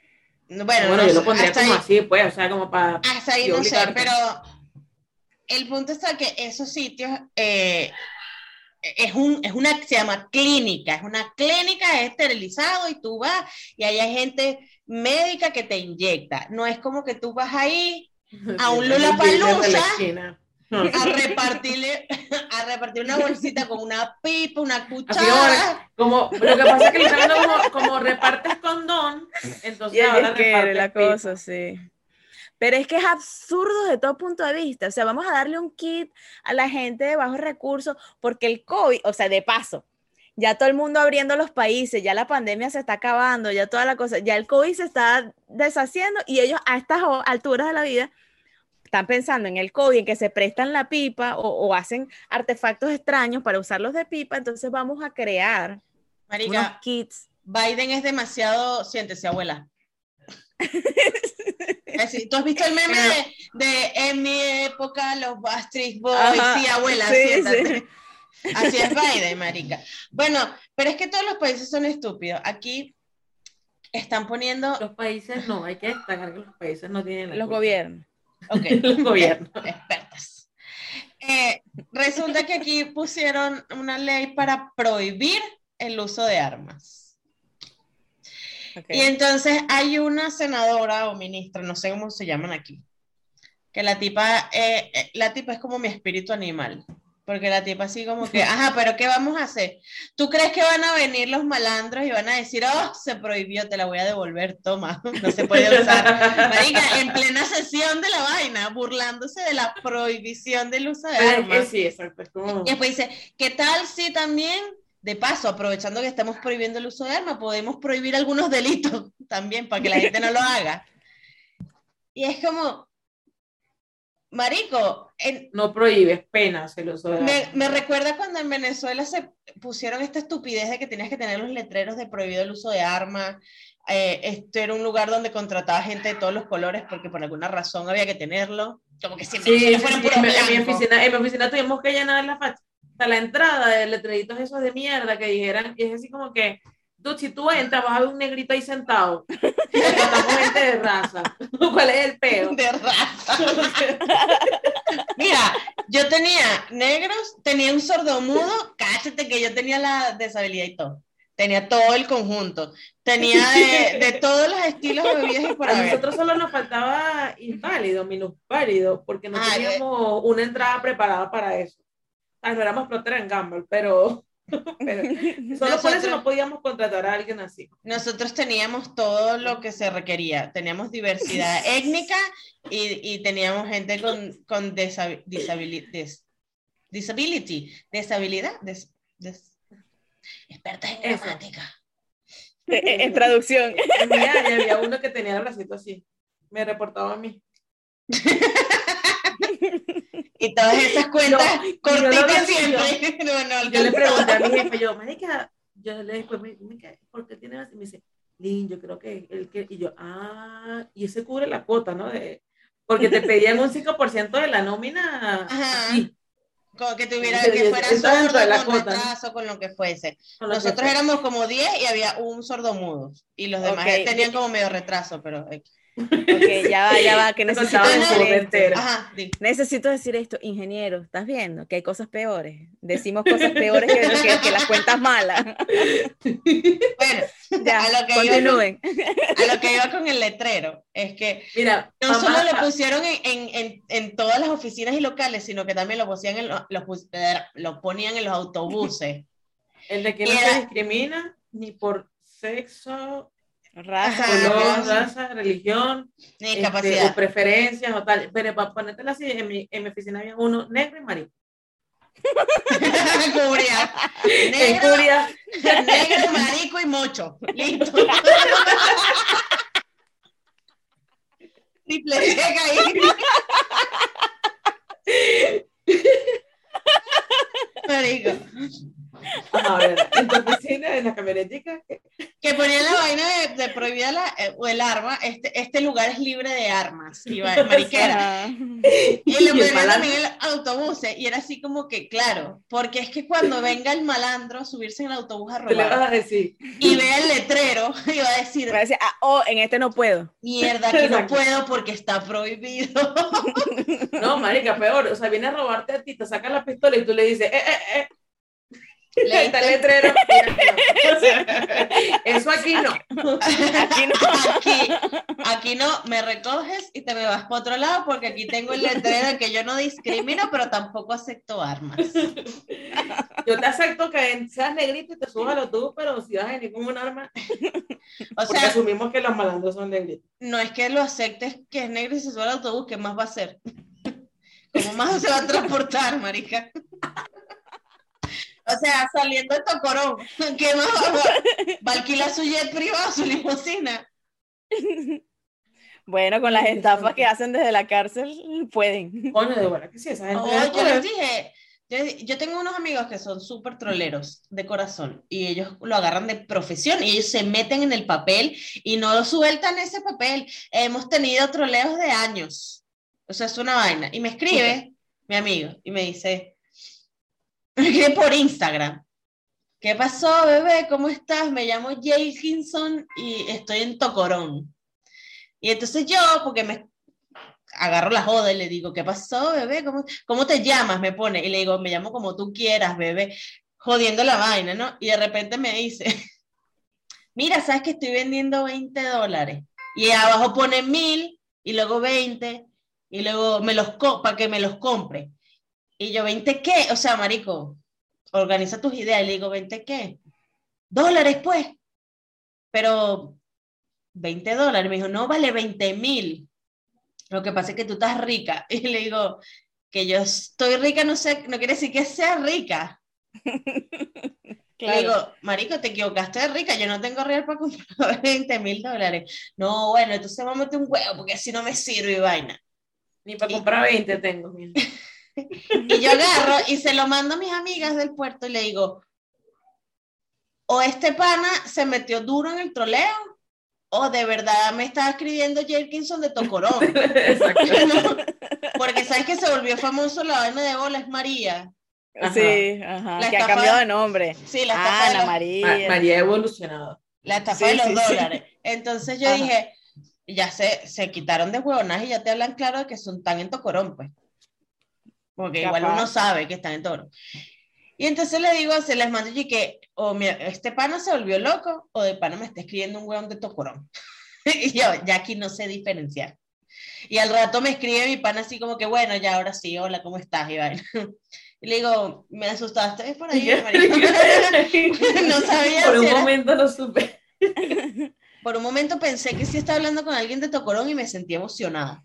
no, Bueno, bueno, no yo lo pondría como ahí- así, pues, o sea, como para... Hasta ahí no sé, pero el punto está que esos sitios eh, es, un, es una, se llama clínica, es una clínica es esterilizado y tú vas y ahí hay gente médica que te inyecta. No es como que tú vas ahí a un Sí, Lollapalooza. desde la esquina. No, a repartirle, a repartir una bolsita con una pipa, una cuchara. como, como- lo que pasa es que como, como repartes condón, entonces Y ahora es que repartes la pipa. cosa, sí. Pero es que es absurdo de todo punto de vista. O sea, vamos a darle un kit a la gente de bajos recursos porque el COVID, o sea, de paso, ya todo el mundo abriendo los países, ya la pandemia se está acabando, ya toda la cosa, ya el COVID se está deshaciendo y ellos a estas alturas de la vida están pensando en el COVID, en que se prestan la pipa o, o hacen artefactos extraños para usarlos de pipa, entonces vamos a crear unos Marica, kits. Biden es demasiado, siéntese, abuela. Así, ¿Tú has visto el meme de, de en mi época los Backstreet Boys? Ajá, sí, abuela, sí, siéntate. Así es Biden, marica. Bueno, pero es que todos los países son estúpidos. Aquí están poniendo... Los países no, hay que destacar que los países no tienen la Los culpa. gobiernos. Ok, Los gobiernos. expertas. Eh, resulta que aquí pusieron una ley para prohibir el uso de armas. Ok. Y entonces hay una senadora o ministra, no sé cómo se llaman aquí, que la tipa, eh, eh, la tipa es como mi espíritu animal, porque la tipa así como que, ajá, pero ¿qué vamos a hacer? ¿Tú crees que van a venir los malandros y van a decir, oh, se prohibió, te la voy a devolver, toma, no se puede usar? Marica, en plena sesión de la vaina, burlándose de la prohibición del uso de armas. sí, exacto. Y después dice, ¿qué tal si también, de paso, aprovechando que estamos prohibiendo el uso de armas, podemos prohibir algunos delitos también para que la gente no lo haga? Y es como, Marico, en- No prohíbes penas el uso de me, armas. me recuerda cuando en Venezuela se pusieron esta estupidez de que tenías que tener los letreros de prohibido el uso de armas. Eh, esto era un lugar donde contrataba gente de todos los colores porque por alguna razón había que tenerlo. Como que siempre Sí, sí, fueran sí, en, mi- oficina, en mi oficina tuvimos que llenar la facha, sea, la entrada de letreritos esos de mierda que dijeran, y es así como que, tú, si tú entras, vas a ver un negrito ahí sentado, estamos gente de raza, ¿cuál es el peo? De raza. Mira, yo tenía negros, tenía un sordomudo, cállate que yo tenía la deshabilidad y todo. Tenía todo el conjunto. Tenía de, de todos los estilos de bebidas y por A haber. nosotros solo nos faltaba inválido, minusválido, porque no Ah, teníamos una entrada preparada para eso. Sea, no éramos plotter en Gamble, pero, pero solo por eso Nosotros- no podíamos contratar a alguien así. Nosotros teníamos todo lo que se requería. Teníamos diversidad étnica y, y teníamos gente con, con disabili- des- disability, deshabilidad, des- des- expertas en Eso. gramática. En, en traducción. En área había uno que tenía el bracito así, me reportaba a mí. Y todas esas cuentas No, y yo cortitas siempre. No, no, Yo le pregunté a mi jefe, yo, marica, yo le después me, me quedé, ¿por qué tiene así? Me dice, Lin, yo creo que él que, y yo, ah, y ese cubre la cuota, ¿no? De, porque te pedían un 5% de la nómina Ajá. así, Como que tuviera que fuera dentro de la sordo, con cuota, retraso, con lo que fuese. lo Nosotros éramos como 10 y había un sordomudo. Y los demás tenían como medio retraso, pero. Ok, ya va, ya va, que necesito decir esto. Ajá. Necesito decir esto, ingeniero, ¿estás viendo que hay cosas peores? Decimos cosas peores que, que- que las cuentas malas. Bueno, Ya, A lo que iba- continúen. a lo que iba con el letrero es que Mira, no mamá- solo lo pusieron en, en, en, en todas las oficinas y locales, sino que también lo, pusían en los, pus- eh, lo ponían en los autobuses. el de que no Era- se discrimina ni por sexo, Raza, color, raza, religión, este, o preferencias o tal. Pero para ponértela así, en mi, en mi oficina había uno negro y marico. Cubría. En Negro, Curia, negro, marico y mocho. Listo. Triple ahí. Marico. Ajá, a ver, en tu oficina, en la camionetica. Que ponían la vaina de, de prohibida la, eh, o el arma, este, este lugar es libre de armas. Y va- mariquera. Ajá. Y lo ponían malandro. también en autobuses. Y era así como que, claro, porque es que cuando venga el malandro a subirse en el autobús a ¿Qué le vas robar a decir? y vea el letrero, y va a decir, Me decía, ah, oh, en este no puedo. mierda, aquí no puedo porque está prohibido. No, marica, peor. O sea, viene a robarte a ti, te saca la pistola y tú le dices, eh, eh, eh. Ahí está letrero. Eso aquí no. Aquí no. Aquí, aquí no, me recoges y te me vas para otro lado porque aquí tengo el letrero de que yo no discrimino, pero tampoco acepto armas. Yo te acepto que seas negrito y te subas al autobús, pero si vas a venir con un arma, O porque sea, asumimos que los malandros son negritos. no es que lo aceptes que es negro y se sube al autobús, ¿qué más va a hacer? ¿Cómo más se va a transportar, marica? O sea, saliendo de Tocorón, ¿qué más va, a alquilar su jet privado, su limusina? Bueno, con las estafas que hacen desde la cárcel, pueden. Coño, de verdad que sí, esa gente. Oh, yo les dije, yo, yo tengo unos amigos que son súper troleros de corazón y ellos lo agarran de profesión y ellos se meten en el papel y no lo sueltan ese papel. Hemos tenido troleos de años. O sea, es una vaina. Y me escribe mi amigo y me dice, escribe por Instagram. ¿Qué pasó, bebé? ¿Cómo estás? Me llamo Jenkinson y estoy en Tocorón. Y entonces yo, porque me agarro la joda y le digo, ¿qué pasó, bebé? ¿Cómo, ¿Cómo te llamas? Me pone. Y le digo, me llamo como tú quieras, bebé. Jodiendo la vaina, ¿no? Y de repente me dice, mira, ¿sabes que estoy vendiendo 20 dólares? Y abajo pone mil y luego 20 y luego me los para que me los compre. Y yo, ¿20 qué? O sea, marico, organiza tus ideas. Y le digo, ¿20 qué? Dólares, pues. Pero 20 dólares. Me dijo, no, vale 20 mil. Lo que pasa es que tú estás rica. Y le digo, que yo estoy rica no, sé, no quiere decir que sea rica. Y Le digo, marico, te equivocaste de rica, yo no tengo real para comprar 20 mil dólares. No, bueno, entonces vamos a meter un huevo porque así no me sirve y vaina. Ni para comprar 20 tengo. Y yo agarro y se lo mando a mis amigas del puerto y le digo, o este pana se metió duro en el troleo, o de verdad me está escribiendo Jerkinson de Tocorón. Exacto. Porque sabes que se volvió famoso la vaina de hola es María. Ajá. Sí, ajá, La que ha cambiado de nombre. Sí, la estafa, de los, María. Ma- María ha evolucionado. la estafa Sí, de los sí, sí. dólares. Entonces yo Ajá. dije, ya se, se quitaron de huevonas y ya te hablan claro de que son tan en Tocorón, pues. Porque igual uno sabe que están en Tocorón. Y entonces le digo, se les mando y que, o mira, este pana se volvió loco, o de pana me está escribiendo un huevón de Tocorón. y yo, ya aquí no sé diferenciar. Y al rato me escribe mi pana así como que, bueno, ya ahora sí, hola, ¿cómo estás? Vaina. Y le digo, me asustaste ¿ves por ahí, marico?" no sabía Por si un era- momento lo supe. Por un momento pensé que sí estaba hablando con alguien de Tocorón y me sentí emocionada.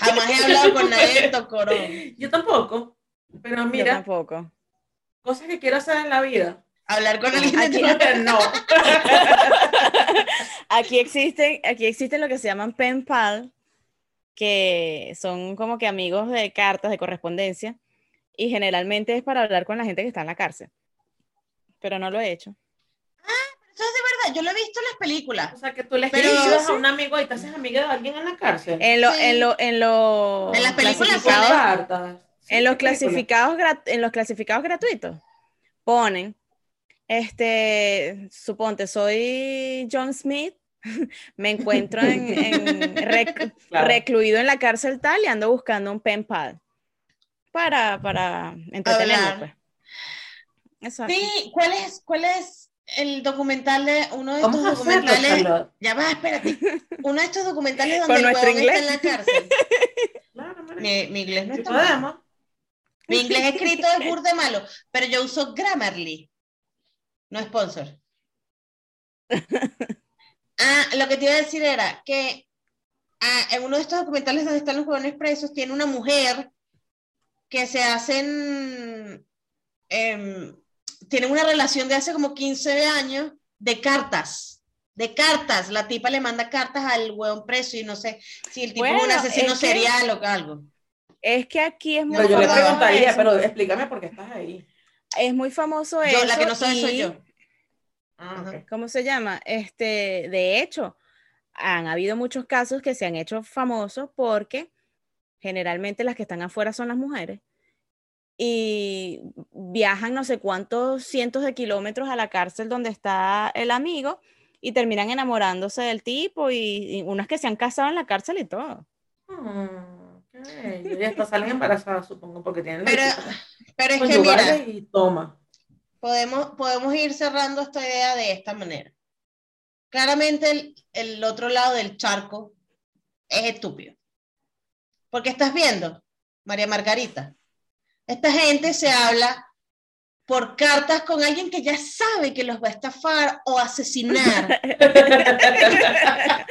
Jamás he hablado con nadie de Tocorón. Yo tampoco. Pero Yo mira, tampoco. cosas que quiero hacer en la vida. Hablar con alguien de Aquí- Tocorón. no. Aquí existen, aquí existen lo que se llaman pen pal, que son como que amigos de cartas, de correspondencia, y generalmente es para hablar con la gente que está en la cárcel. Pero no lo he hecho. Eso es de verdad, yo lo he visto en las O películas. sea, que tú le Pero- escribes a un amigo y te haces amiga de alguien en la cárcel. En lo, Sí. en lo, en lo En las películas clasificados- en los clasificados grat- en los clasificados gratuitos ponen este suponte soy John Smith me encuentro en, en rec- Claro. recluido en la cárcel tal y ando buscando un pen pal para para entretenerme pues. Exacto. Sí, ¿cuál es, ¿cuál es el documental de uno de estos hacerlo, documentales? Ya va, espérate. Uno de estos documentales donde el huevón está en la cárcel. Claro. Mi, mi inglés no está mal. podemos. Mi inglés escrito es burda malo, pero yo uso Grammarly. No sponsor. Ah, lo que te iba a decir era que ah, en uno de estos documentales donde están los jóvenes presos, tiene una mujer que se hacen, em, tienen una relación de hace como 15 años de cartas. De cartas, la tipa le manda cartas al hueón preso y no sé si el tipo es un asesino es que- serial o algo. es que aquí es muy Pero yo le famoso preguntaría, eso. pero explícame por qué estás ahí. es muy famoso Yo, eso la que no sabe soy y- yo. Ah, Ajá. ¿cómo se llama? Este, de hecho, han habido muchos casos que se han hecho famosos porque generalmente las que están afuera son las mujeres y viajan no sé cuántos cientos de kilómetros a la cárcel donde está el amigo y terminan enamorándose del tipo y, y unas que se han casado en la cárcel y todo. Qué bello. Y hasta salen embarazadas, supongo, porque tienen Pero, pero es que mira, y toma. podemos, podemos ir cerrando esta idea de esta manera. Claramente el, el otro lado del charco es estúpido. Porque estás viendo, María Margarita, esta gente se habla por cartas con alguien que ya sabe que los va a estafar o asesinar.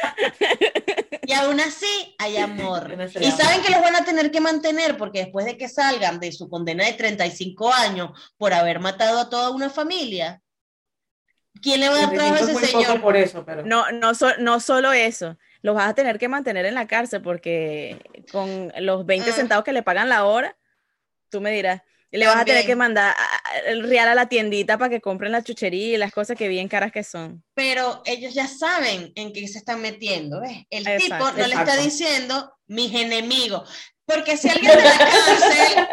Y aún así hay amor. Y saben que los van a tener que mantener porque después de que salgan de su condena de 35 años por haber matado a toda una familia, ¿quién le va a dar trabajo a ese poco señor? por eso, pero. No, no, so- no solo eso, los vas a tener que mantener en la cárcel porque con los 20 Ah. centavos que le pagan la hora, tú me dirás, y le vas a tener que mandar el real a la tiendita para que compren la chuchería y las cosas que bien caras que son. Pero ellos ya saben en qué se están metiendo, ¿ves? El Exacto, tipo no le está diciendo mis enemigos. Porque si alguien de la cárcel,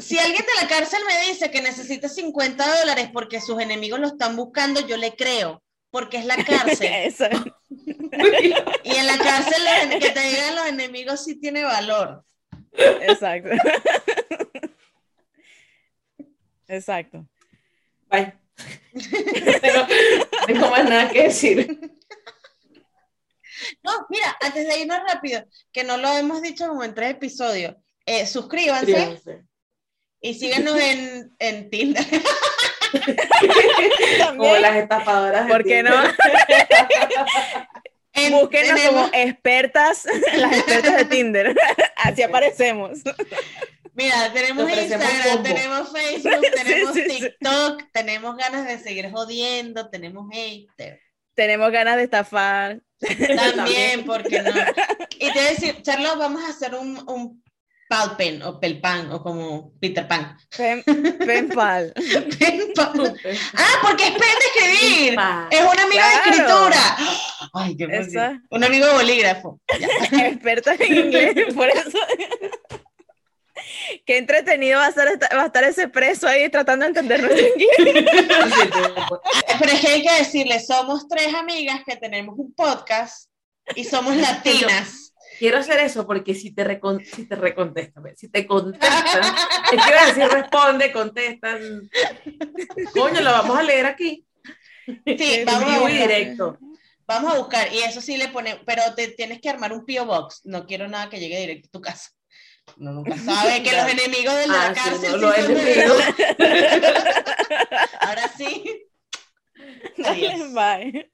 si alguien de la cárcel me dice que necesita 50 dólares porque sus enemigos lo están buscando, yo le creo. Porque es la cárcel. Eso. Y en la cárcel que te digan los enemigos sí tiene valor. Exacto. Exacto. Bye. no, tengo, no más nada que decir. No, mira, antes de irnos rápido, que no lo hemos dicho como en tres episodios, eh, suscríbanse Suscríbanse. y síganos en, en Tinder. Como las estafadoras. de ¿Por qué no? En- Búsquenos tenemos- como expertas, las expertas de Tinder. Así aparecemos. Mira, tenemos Instagram, tenemos Facebook, tenemos sí, sí. TikTok, tenemos ganas de seguir jodiendo, tenemos hater. Tenemos ganas de estafar. También, porque no. Y te voy a decir, Charlotte, vamos a hacer un, un Palpen o Pelpan o como Peter Pan. Pen, pen pal. Penpan. Ah, porque es pen de escribir. Es un amigo Claro. de escritura. Ay, qué emoción. Un amigo de bolígrafo. Experta en inglés, por eso. Qué entretenido va a, va estar ese preso ahí tratando de entender nuestro inglés. Pero es que hay que decirle, somos tres amigas que tenemos un podcast y somos latinas. Quiero hacer eso porque si te, recon si te recontestan, pues, si te contestan, es que iba a decir responde, contestan. Coño, lo vamos a leer aquí. Sí, vamos a, buscar, directo. vamos a buscar. Y eso sí le ponemos, pero te tienes que armar un P.O. Box. No quiero nada que llegue directo a tu casa. No, nunca sabe que los enemigos de la Ah, sí, cárcel no, sí los. Ahora sí. Adiós. bye.